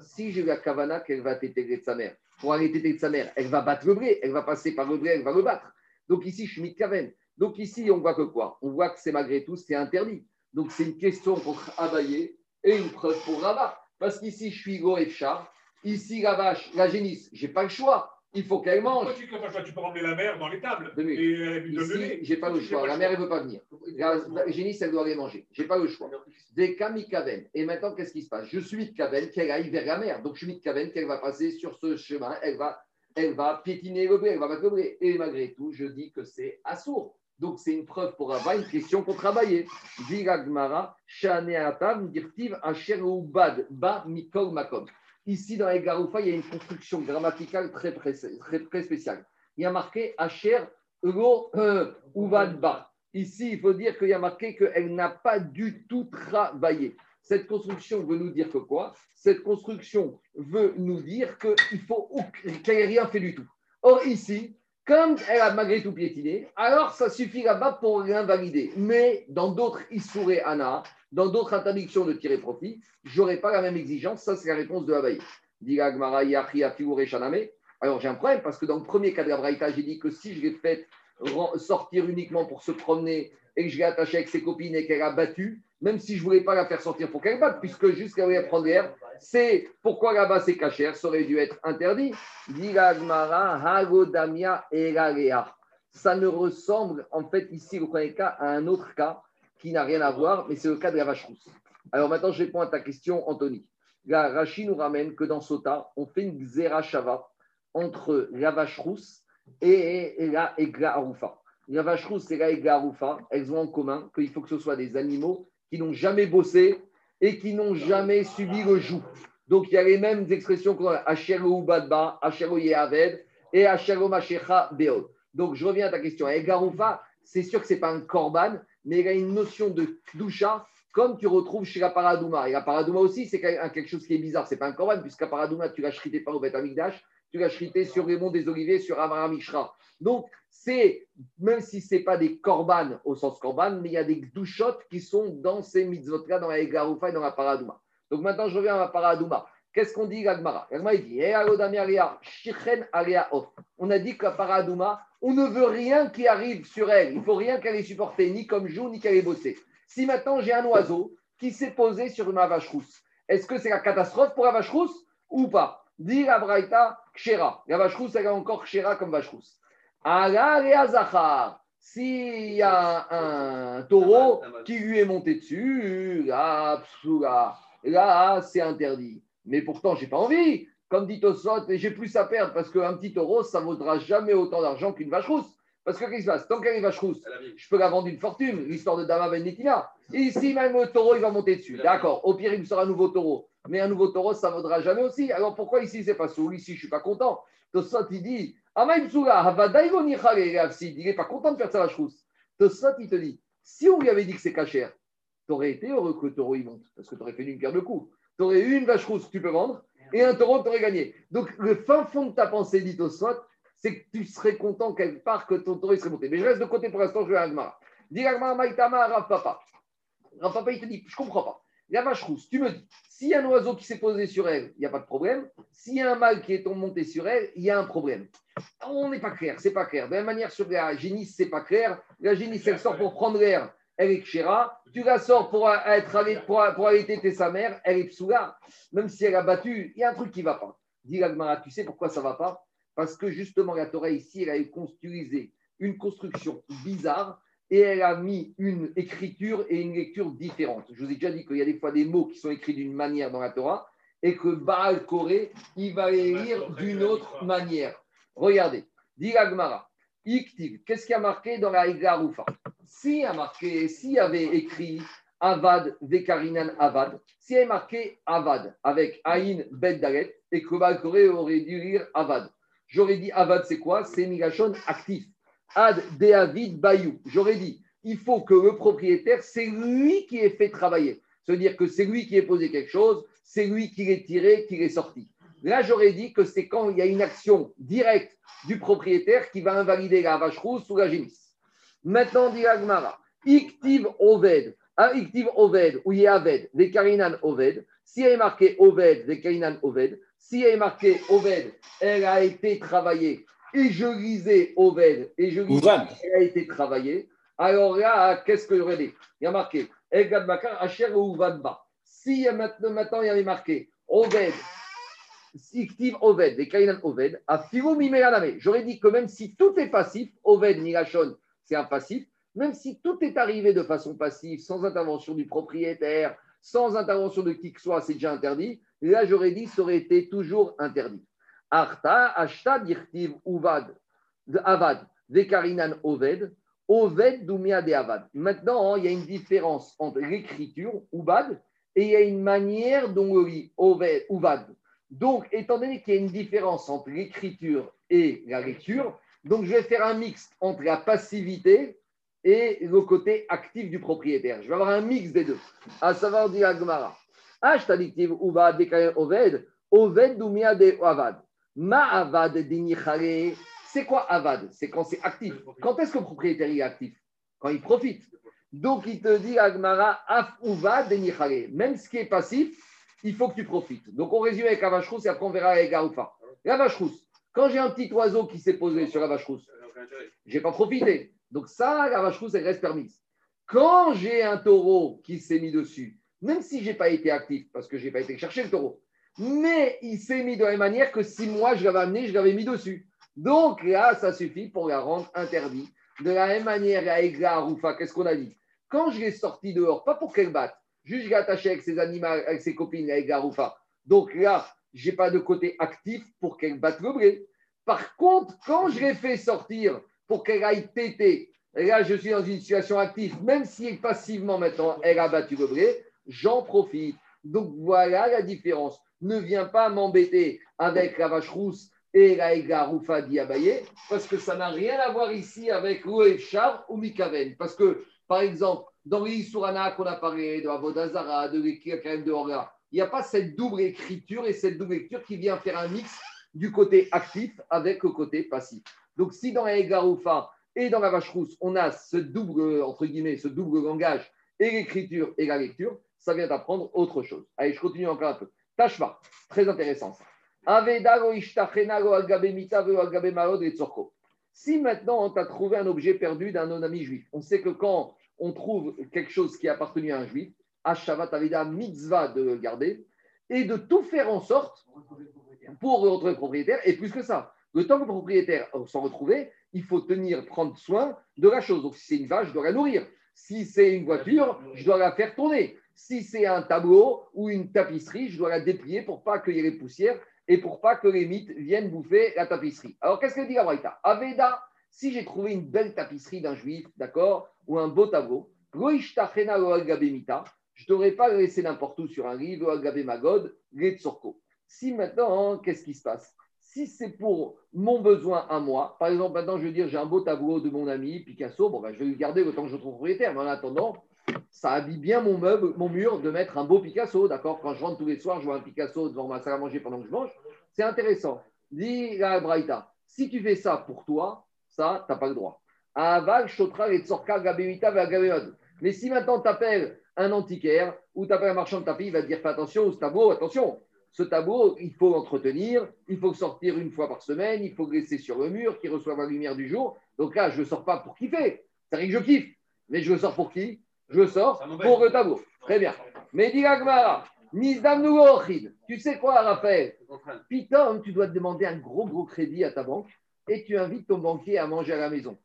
si j'ai la kavana qu'elle va téter de sa mère, pour aller téter de sa mère, elle va battre le blé, elle va passer par le blé, elle va le battre. Donc ici, je suis kaven. Donc ici, on voit que quoi? On voit que c'est malgré tout, c'est interdit. Donc c'est une question pour Abaye et une preuve pour Rabat. Parce qu'ici, je suis Goefchar. Ici, la vache, la génisse, j'ai pas le choix. Il faut qu'elle mange. tu, peux emmener la mère dans les tables. Et Ici, j'ai pas le choix. La mère, elle ne veut pas venir. La, génisse, elle doit aller manger. J'ai pas le choix. Des kamikaven. Et maintenant, qu'est-ce qui se passe? Je suis kaven qu'elle aille vers la mer. Donc, je suis kaven qu'elle va passer sur ce chemin. Elle va, elle va piétiner le blé, elle va battre le blé. Et malgré tout, je dis que c'est assourd. Donc, c'est une preuve pour avoir une question Asher Bad, Ba, Mikol, Makom. Ici, dans les Garoufa, il y a une construction grammaticale très, très, spéciale. Il y a marqué Asher euh, Uvadba. Ici, il faut dire qu'il y a marqué qu'elle n'a pas du tout travaillé. Cette construction veut nous dire que quoi? Cette construction veut nous dire qu'il faut qu'elle n'ait rien fait du tout. Or, ici, comme elle a malgré tout piétiné, alors ça suffit là-bas pour l'invalider. Mais dans d'autres Issouré Anna, dans d'autres interdictions de tirer profit, je n'aurai pas la même exigence. Ça, c'est la réponse de Havaï. Alors j'ai un problème parce que dans le premier cas de la Braïta, j'ai dit que si je l'ai fait sortir uniquement pour se promener et que je l'ai attaché avec ses copines et qu'elle a battu, même si je ne voulais pas la faire sortir pour qu'elle batte, puisque jusqu'à qu'elle prendre l'air, c'est pourquoi là-bas c'est cachère, ça aurait dû être interdit. Ça ne ressemble en fait ici, le premier cas, à un autre cas qui n'a rien à voir, mais c'est le cas de la vache rousse. Alors maintenant, je réponds à ta question, Anthony. La Rashi nous ramène que dans Sota, on fait une Xerashava entre la vache rousse et la Egla Arufa. La vache rousse et la Egla Arufa, elles ont en commun qu'il faut que ce soit des animaux qui n'ont jamais bossé et qui n'ont jamais subi le joug. Donc il y a les mêmes expressions qu'on a Ashero Badba, Ashero Yehaved et Ashero Mashecha Beod. Donc je reviens à ta question. Egarufa, c'est sûr que ce n'est pas un korban, mais il a une notion de kdusha comme tu retrouves chez la paradouma. Et la paradouma aussi, c'est quelque chose qui est bizarre. Ce n'est pas un korban, puisque la paradouma, tu l'as chrité pas au Beth Amikdash, tu l'as chrité sur les des Oliviers, sur. Donc, c'est, même si ce n'est pas des korban au sens korban, mais il y a des douchotes qui sont dans ces mitzvot-là, dans la Egaroufa et dans la paradouma. Donc maintenant, je reviens à la paradouma. Qu'est-ce qu'on dit, Gagmara? Gagmara, il dit eh, On a dit que la paradouma, on ne veut rien qui arrive sur elle. Il ne faut rien qu'elle ait supporté, ni comme jour, ni qu'elle ait bossé. Si maintenant j'ai un oiseau qui s'est posé sur ma vache rousse, est-ce que c'est la catastrophe pour la vache rousse ou pas? Dit la Braïta, Kshera. La vache rousse, elle a encore Kshera comme vache rousse. S'il y a un taureau qui lui est monté dessus, là, là c'est interdit. Mais pourtant, je n'ai pas envie. Comme dit Tosot, j'ai plus à perdre parce qu'un petit taureau, ça ne vaudra jamais autant d'argent qu'une vache rousse. Parce que qu'est-ce qui se passe? Tant qu'elle est vache rousse, je peux la vendre une fortune, l'histoire de Dama Ben Netina. Ici, même le taureau, il va monter dessus. D'accord, au pire, il me sera un nouveau taureau. Mais un nouveau taureau, ça ne vaudra jamais aussi. Alors pourquoi ici, c'est pas sous Ici, je ne suis pas content? Tosot, il dit il n'est pas content de faire sa vache rousse. Tosot, il te dit si on lui avait dit que c'est cachère, tu aurais été heureux que le taureau il monte, parce que tu aurais fait une pierre de coups. Tu aurais eu une vache rousse que tu peux vendre et un taureau que tu aurais gagné. Donc, le fin fond de ta pensée, dit Tosot, c'est que tu serais content quelque part que ton taureau serait monté. Mais je reste de côté pour l'instant, je vais à Agmara. Dis Agmara, Maïtama, Rav Papa. Papa, il te dit, je ne comprends pas. La vache rousse, tu me dis, s'il y a un oiseau qui s'est posé sur elle, il n'y a pas de problème. S'il y a un mâle qui est monté sur elle, il y a un problème. On n'est pas clair, c'est pas clair. De la même manière, sur la génisse, c'est pas clair. La génisse, elle sort pour prendre l'air, elle est kshera. Tu la sors pour, être, pour, pour sa mère, elle est psoula. Même si elle a battu, il y a un truc qui ne va pas. Dis Agmara, tu sais pourquoi ça ne va pas? Parce que justement, la Torah ici, elle a construisé une construction bizarre et elle a mis une écriture et une lecture différente. Je vous ai déjà dit qu'il y a des fois des mots qui sont écrits d'une manière dans la Torah et que Baal Koré, il va les lire d'une autre manière. Regardez, dit Agmara, Iktiv, qu'est-ce qui a marqué dans la Igarufa S'il a marqué, s'il y avait écrit Avad, Vekarinan Avad, s'il y avait marqué Avad avec Aïn Bet Dalet et que Baal Koré aurait dû lire Avad, j'aurais dit Avad, c'est quoi? C'est Migashon actif. Ad David Bayou. J'aurais dit, il faut que le propriétaire, c'est lui qui ait fait travailler. C'est-à-dire que c'est lui qui ait posé quelque chose, c'est lui qui l'ait tiré, qui l'ait sorti. Là, j'aurais dit que c'est quand il y a une action directe du propriétaire qui va invalider la vache rousse ou la génisse. Maintenant, dit Agmara, Iktiv Oved, Iktiv Oved, ou Yaved, Karinan Oved, si elle est marqué Oved, Karinan Oved, si elle est marqué Oved, elle a été travaillée et je lisais Oved, et je lisais elle a été travaillée, alors là, qu'est-ce que j'aurais dit? Il y a marqué Egad Bakar, Asher Uvadba. Si maintenant, maintenant il y avait marqué Oved, Siktiv Oved, et Kainan Oved, à J'aurais dit que même si tout est passif, Oved, Nigashon, c'est un passif, même si tout est arrivé de façon passive, sans intervention du propriétaire, sans intervention de qui que soit, c'est déjà interdit, là j'aurais dit ça aurait été toujours interdit. Arta, Ashta, Dirtiv, Uvad, Avad, Vekarinan, Oved, Oved, Dumia, de Avad. Maintenant, il y a une différence entre l'écriture, Ubad, et il y a une manière dont on lit Oved, Uvad. Donc, étant donné qu'il y a une différence entre l'écriture et la lecture, donc je vais faire un mix entre la passivité et le côté actif du propriétaire. Je vais avoir un mix des deux. À savoir, dit Agmara. Oved, oved dumia de avad. Ma avad dinichare. C'est quoi avad? C'est quand c'est actif. Quand est-ce que le propriétaire est actif? Quand il profite. Donc il te dit Agmara af uva denichare. Même ce qui est passif, il faut que tu profites. Donc on résume avec la vache rousse et après on verra avec Garoufa. La vache rousse. Quand j'ai un petit oiseau qui s'est posé sur la vache rousse, je n'ai pas profité. Donc ça, la vache rousse, elle reste permise. Quand j'ai un taureau qui s'est mis dessus, même si je n'ai pas été actif, parce que je n'ai pas été chercher le taureau, mais il s'est mis de la même manière que si moi je l'avais amené, je l'avais mis dessus. Donc là, ça suffit pour la rendre interdite. De la même manière, la Roufa, qu'est-ce qu'on a dit? Quand je l'ai sorti dehors, pas pour qu'elle batte, juste je l'ai attaché avec ses animaux, avec ses copines, la Roufa. Donc là, je n'ai pas de côté actif pour qu'elle batte le blé. Par contre, quand je l'ai fait sortir pour qu'elle aille téter, là, je suis dans une situation active, même si passivement maintenant, elle a battu le blé, j'en profite. Donc voilà la différence. Ne viens pas m'embêter avec la vache rousse et la Ega Roufa d'Iabaye, parce que ça n'a rien à voir ici avec Char ou Mikaven. Parce que, par exemple, dans l'Issurana qu'on a parlé, de Avodazara, de l'Ekirakaim de Orga, il n'y a pas cette double écriture et cette double lecture qui vient faire un mix du côté actif avec le côté passif. Donc, si dans la et dans la vache rousse, on a ce double, entre guillemets, ce double langage et l'écriture et la lecture, ça vient d'apprendre autre chose. Allez, je continue encore un peu. Tashma, très intéressant ça. Si maintenant on t'a trouvé un objet perdu d'un non-ami juif, on sait que quand on trouve quelque chose qui a appartenu à un juif, Ashavat Aveda mitzvah de le garder et de tout faire en sorte pour retrouver le propriétaire. Et plus que ça, le temps que le propriétaire s'en retrouver, il faut tenir, prendre soin de la chose. Donc si c'est une vache, je dois la nourrir. Si c'est une voiture, je dois la faire tourner. Si c'est un tableau ou une tapisserie, je dois la déplier pour pas ait les poussières et pour pas que les mythes viennent bouffer la tapisserie. Alors, qu'est-ce que dit la Braïta Aveda, si j'ai trouvé une belle tapisserie d'un juif, d'accord, ou un beau tableau, je ne devrais pas le laisser n'importe où sur un livre, magod, Si maintenant, qu'est-ce qui se passe? Si c'est pour mon besoin à moi, par exemple, maintenant, je veux dire, j'ai un beau tableau de mon ami Picasso, bon, ben, je vais le garder le que je trouve propriétaire, mais en attendant, ça habille bien mon meuble, mon mur de mettre un beau Picasso, d'accord? Quand je rentre tous les soirs, je vois un Picasso devant ma salle à manger pendant que je mange. C'est intéressant. Dis la Braïta, si tu fais ça pour toi, ça, tu n'as pas le droit. Mais si maintenant tu appelles un antiquaire ou tu appelles un marchand de tapis, il va te dire fais attention, ce tableau, attention. Ce tableau, il faut l'entretenir, il faut le sortir une fois par semaine, il faut le sur le mur, qu'il reçoive la lumière du jour. Donc là, je ne sors pas pour kiffer. C'est vrai que je kiffe. Mais je le sors pour qui? Je sors pour le tableau. Très bien. Mais dis tu sais quoi, Raphaël Piton, tu dois te demander un gros, gros crédit à ta banque et tu invites ton banquier à manger à la maison.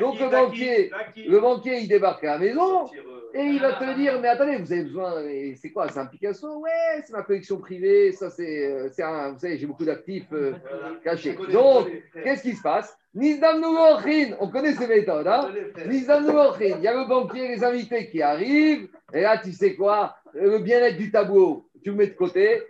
Donc le banquier, le banquier, il débarque à la maison et il va te dire, mais attendez, vous avez besoin, c'est quoi C'est un Picasso? Ouais, c'est ma collection privée, ça c'est, euh, un, vous savez, j'ai beaucoup d'actifs euh, cachés. Donc, qu'est-ce qui se passe? Nizdam on connaît ces méthodes, hein? Nizdam il y a le banquier, les invités qui arrivent, et là, tu sais quoi? Le bien-être du tableau, tu le mets de côté,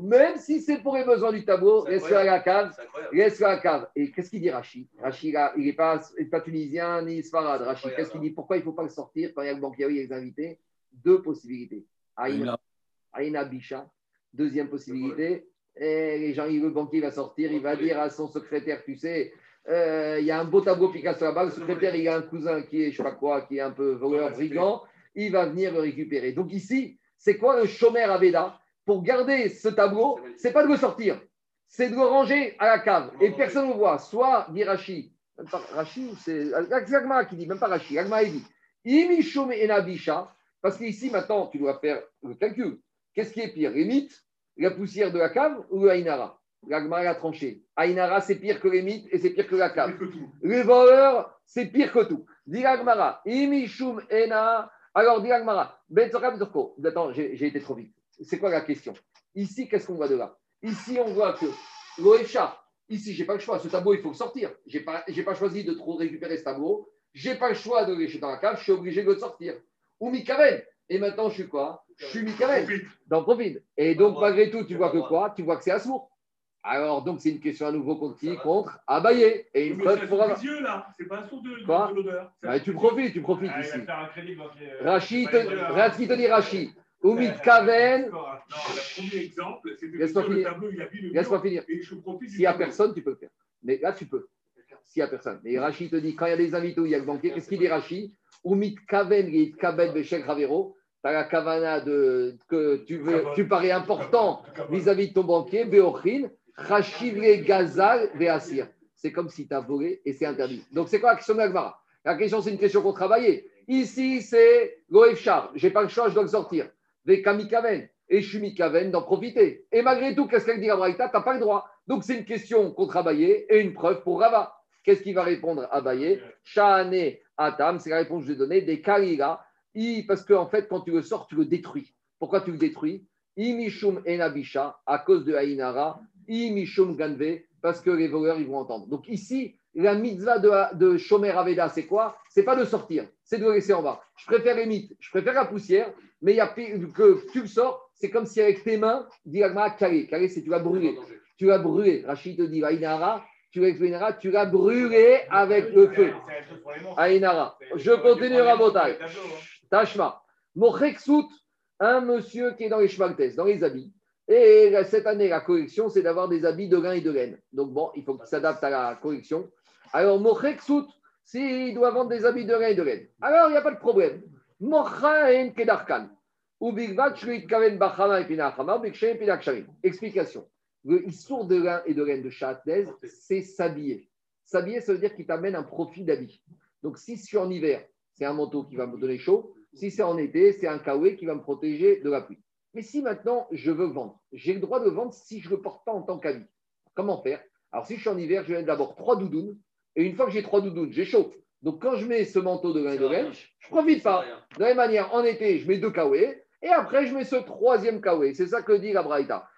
même si c'est pour les besoins du tableau, reste à la cave. Reste à la cave. Et qu'est-ce qu'il dit Rachid Rachid, il n'est pas, pas, tunisien ni sfarad. Rachid, qu'est-ce qu'il dit? Pourquoi il ne faut pas le sortir? Quand il y a le banquier et les invités. Deux possibilités. Aïna Bisha. Deuxième possibilité. Et les gens, le banquier va sortir, il va dire à son secrétaire, tu sais, euh, il y a un beau tableau Picasso là-bas, le secrétaire, il a un cousin qui est, je sais pas quoi, qui est un peu voleur, brigand, il va venir le récupérer. Donc ici, c'est quoi le chômeur à Veda Pour garder ce tableau, c'est pas de le sortir, c'est de le ranger à la cave. Et personne ne le voit. Soit, dit Rachi, Rachi, c'est Agma qui dit, même pas Rachi, Agma il dit, Imishome Enabisha, parce qu'ici, maintenant, tu dois faire le calcul. Qu'est-ce qui est pire, les mythes, la poussière de la cave ou le Ainara? L'Agma a tranché. Ainara, c'est pire que les mythes et c'est pire que la cave. Les voleurs, c'est pire que tout. Dit Imishum Ena. Alors, dit l'Agmara, Ben Attends, j'ai été trop vite. C'est quoi la question? Ici, qu'est-ce qu'on voit de là? Ici, on voit que l'OFCHA, ici, j'ai pas le choix. Ce tableau, il faut le sortir. J'ai pas, pas choisi de trop récupérer ce tableau. J'ai pas le choix de le dans la cave. Je suis obligé de le sortir. Ou Mikaven. Et maintenant, je suis quoi? Je suis Mikaven. Dans Profil. Et donc, malgré tout, tu vois que quoi? Tu vois que c'est Asmour. Alors, donc, c'est une question à nouveau contre qui Contre Abaye. Et une preuve pour Abaye. yeux, là. C'est pas un son de, l'odeur. Ah, tu profites, tu profites Ah, ici. les- Rachid, euh, regarde ce qu'il te dit, Rachid. Oumid Kaven. Non, le premier exemple, c'est de Laisse-moi finir. Laisse-moi finir. S'il n'y a personne, tu peux le faire. Mais là, tu peux. S'il n'y a personne. Mais Rachid te dit, quand il y a des invités où il y a le banquier, qu'est-ce qu'il dit Rachid Oumid Kaven, Geit Kabel, Beshek Ravero. Tu as la kavana de, que tu, veux, tu parais important vis-à-vis de ton banquier, Beochin, Rachivre Gazal, Beasir. C'est comme si tu as volé et c'est interdit. Donc, c'est quoi la question de l'Agmara La question, c'est une question qu'on travaillait. Ici, c'est Goefchar. Je n'ai pas le choix, je dois le sortir. Vekamikaven. Et je suis Mikaven d'en profiter. Et malgré tout, qu'est-ce qu'elle dit à Braïta? Tu n'as pas le droit. Donc, c'est une question qu'on travaillait et une preuve pour Rava. Qu'est-ce qu'il va répondre à Baye? Shahane Atam, c'est la réponse que je vais donner. Des Kalila. I- Parce qu'en en fait, quand tu le sors, tu le détruis. Pourquoi tu le détruis? Imishum Enabisha, à cause de Aïnara. Ganve, parce que les voleurs, ils vont entendre. Donc ici, la mitzvah de, de Shomer Aveda, c'est quoi? C'est pas de sortir, c'est de le laisser en bas. Je préfère les mythes, je préfère la poussière, mais il y a que tu le sors, c'est comme si avec tes mains, dit Agma, calé. Calé, c'est tu l'as brûlé. Tu l'as brûlé. Rachid te dit, Aïnara, tu l'as tu l'as brûlé avec le feu. La. C'est- Je continue, Rabotai. C'est le tableau, hein. Tashma. Mocheksout, un monsieur qui est dans les schmaltes, dans les habits. Et cette année, la collection, c'est d'avoir des habits de lin et de laine. Donc bon, il faut qu'il s'adapte à la collection. Alors, Mocheksout, s'il doit vendre des habits de lin et de laine, alors il n'y a pas de problème. Kedarkan. Explication. Le issour de lin et de laine de Châtelaise, c'est s'habiller. S'habiller, ça veut dire qu'il t'amène un profit d'habit. Donc, si je suis en hiver, c'est un manteau qui va me donner chaud. Si c'est en été, c'est un kawaii qui va me protéger de la pluie. Mais si maintenant je veux vendre, j'ai le droit de vendre si je ne le porte pas en tant qu'habit. Comment faire? Alors, si je suis en hiver, je mets d'abord trois doudounes. Et une fois que j'ai trois doudounes, j'ai chaud. Donc, quand je mets ce manteau de lin de laine, je ne profite pas. De la même manière, en été, je mets deux kawaii. Et après, je mets ce troisième kawaii. C'est ça que dit la Braïta.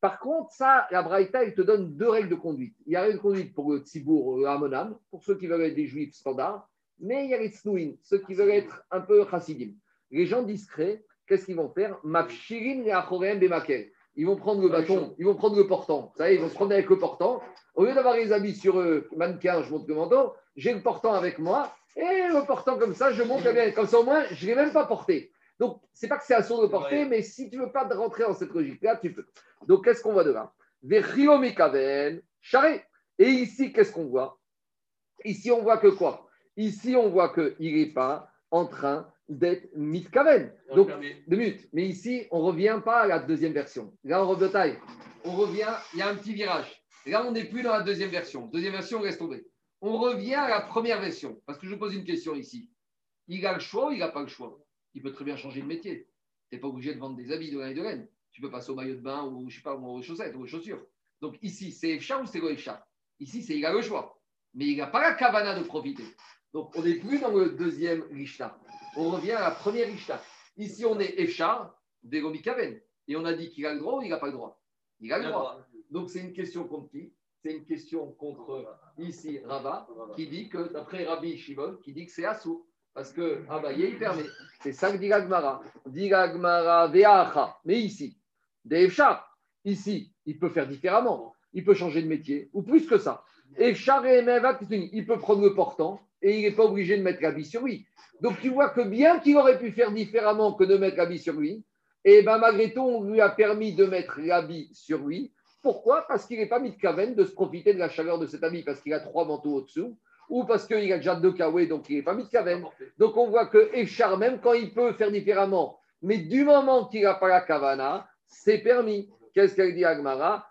Par contre, ça, la Braïta, il te donne deux règles de conduite. Il y a une conduite pour le Tzibour, le Hamonam, pour ceux qui veulent être des juifs standards, mais il y a les Tznouin, ceux qui veulent être un peu chassidim. Les gens discrets, qu'est-ce qu'ils vont faire? Ils vont prendre le bâton, ils vont prendre le portant. Savez, ils vont se prendre avec le portant. Au lieu d'avoir les habits sur eux, mannequin, je monte le manteau, j'ai le portant avec moi, et le portant comme ça, je monte bien. Comme ça, au moins, je ne l'ai même pas porté. Donc, c'est pas que c'est assaut de porter, mais si tu veux pas rentrer dans cette logique-là, tu peux. Donc, qu'est-ce qu'on voit de là? Vechriomikaven, charré. Et ici, qu'est-ce qu'on voit? Ici, on voit que quoi? Ici, on voit qu'il n'est pas en train d'être mitkaven. Donc, deux minutes. Mais ici, on ne revient pas à la deuxième version. Là, on revient, on revient, il y a un petit virage. Là, on n'est plus dans la deuxième version. Deuxième version, on reste tombé. On revient à la première version. Parce que je pose une question ici. Il a le choix ou il n'a pas le choix? Il peut très bien changer de métier. Tu n'es pas obligé de vendre des habits de laine et de laine. Tu peux passer au maillot de bain ou, je sais pas, ou aux chaussettes ou aux chaussures. Donc ici, c'est Efcha ou c'est Goefcha Ici, c'est il a le choix. Mais il n'a pas la cavana de profiter. Donc on n'est plus dans le deuxième Rishta. On revient à la première Rishta. Ici, on est Degomi Kaven. Et on a dit qu'il a le droit ou il n'a pas le droit? Il a le droit. Donc c'est une question contre qui? C'est une question contre ici Rava, qui dit que, d'après Rabbi Shimon, qui dit que c'est Assou. Parce que Abaye, il permet. C'est ça que dit Gagmara. Dit Gagmara Veacha. Mais ici, Deefchar, ici, il peut faire différemment. Il peut changer de métier, ou plus que ça. Efchar et il peut prendre le portant et il n'est pas obligé de mettre l'habit sur lui. Donc tu vois que bien qu'il aurait pu faire différemment que de mettre l'habit sur lui, et ben malgré tout, on lui a permis de mettre l'habit sur lui. Pourquoi? Parce qu'il n'est pas mis de caven de se profiter de la chaleur de cet habit, parce qu'il a trois manteaux au-dessous, ou parce qu'il a déjà deux kawé, donc il n'est pas mis de caven. Donc on voit que Echar, même quand il peut faire différemment, mais du moment qu'il n'a pas la kavana, c'est permis. Qu'est-ce qu'elle dit Agmara?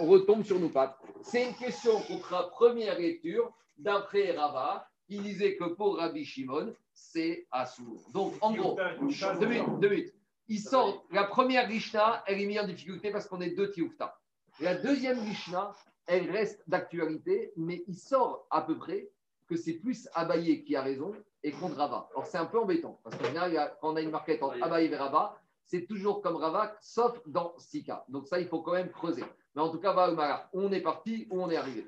On retombe sur nos pattes. C'est une question contre la première lecture d'après Rava, qui disait que pour Rabbi Shimon, c'est Assour. Donc en gros, deux minutes, deux minutes. Il sort, la première Rishna, elle est mise en difficulté parce qu'on est deux Tiufta. La deuxième Rishna, elle reste d'actualité, mais il sort à peu près que c'est plus Abaye qui a raison et contre Rava. Alors c'est un peu embêtant, parce qu'en général, il quand on a une marquette entre Abaye et Rava, c'est toujours comme Rava, sauf dans Sika. Donc ça, il faut quand même creuser. Mais en tout cas, va. On est parti on est arrivé.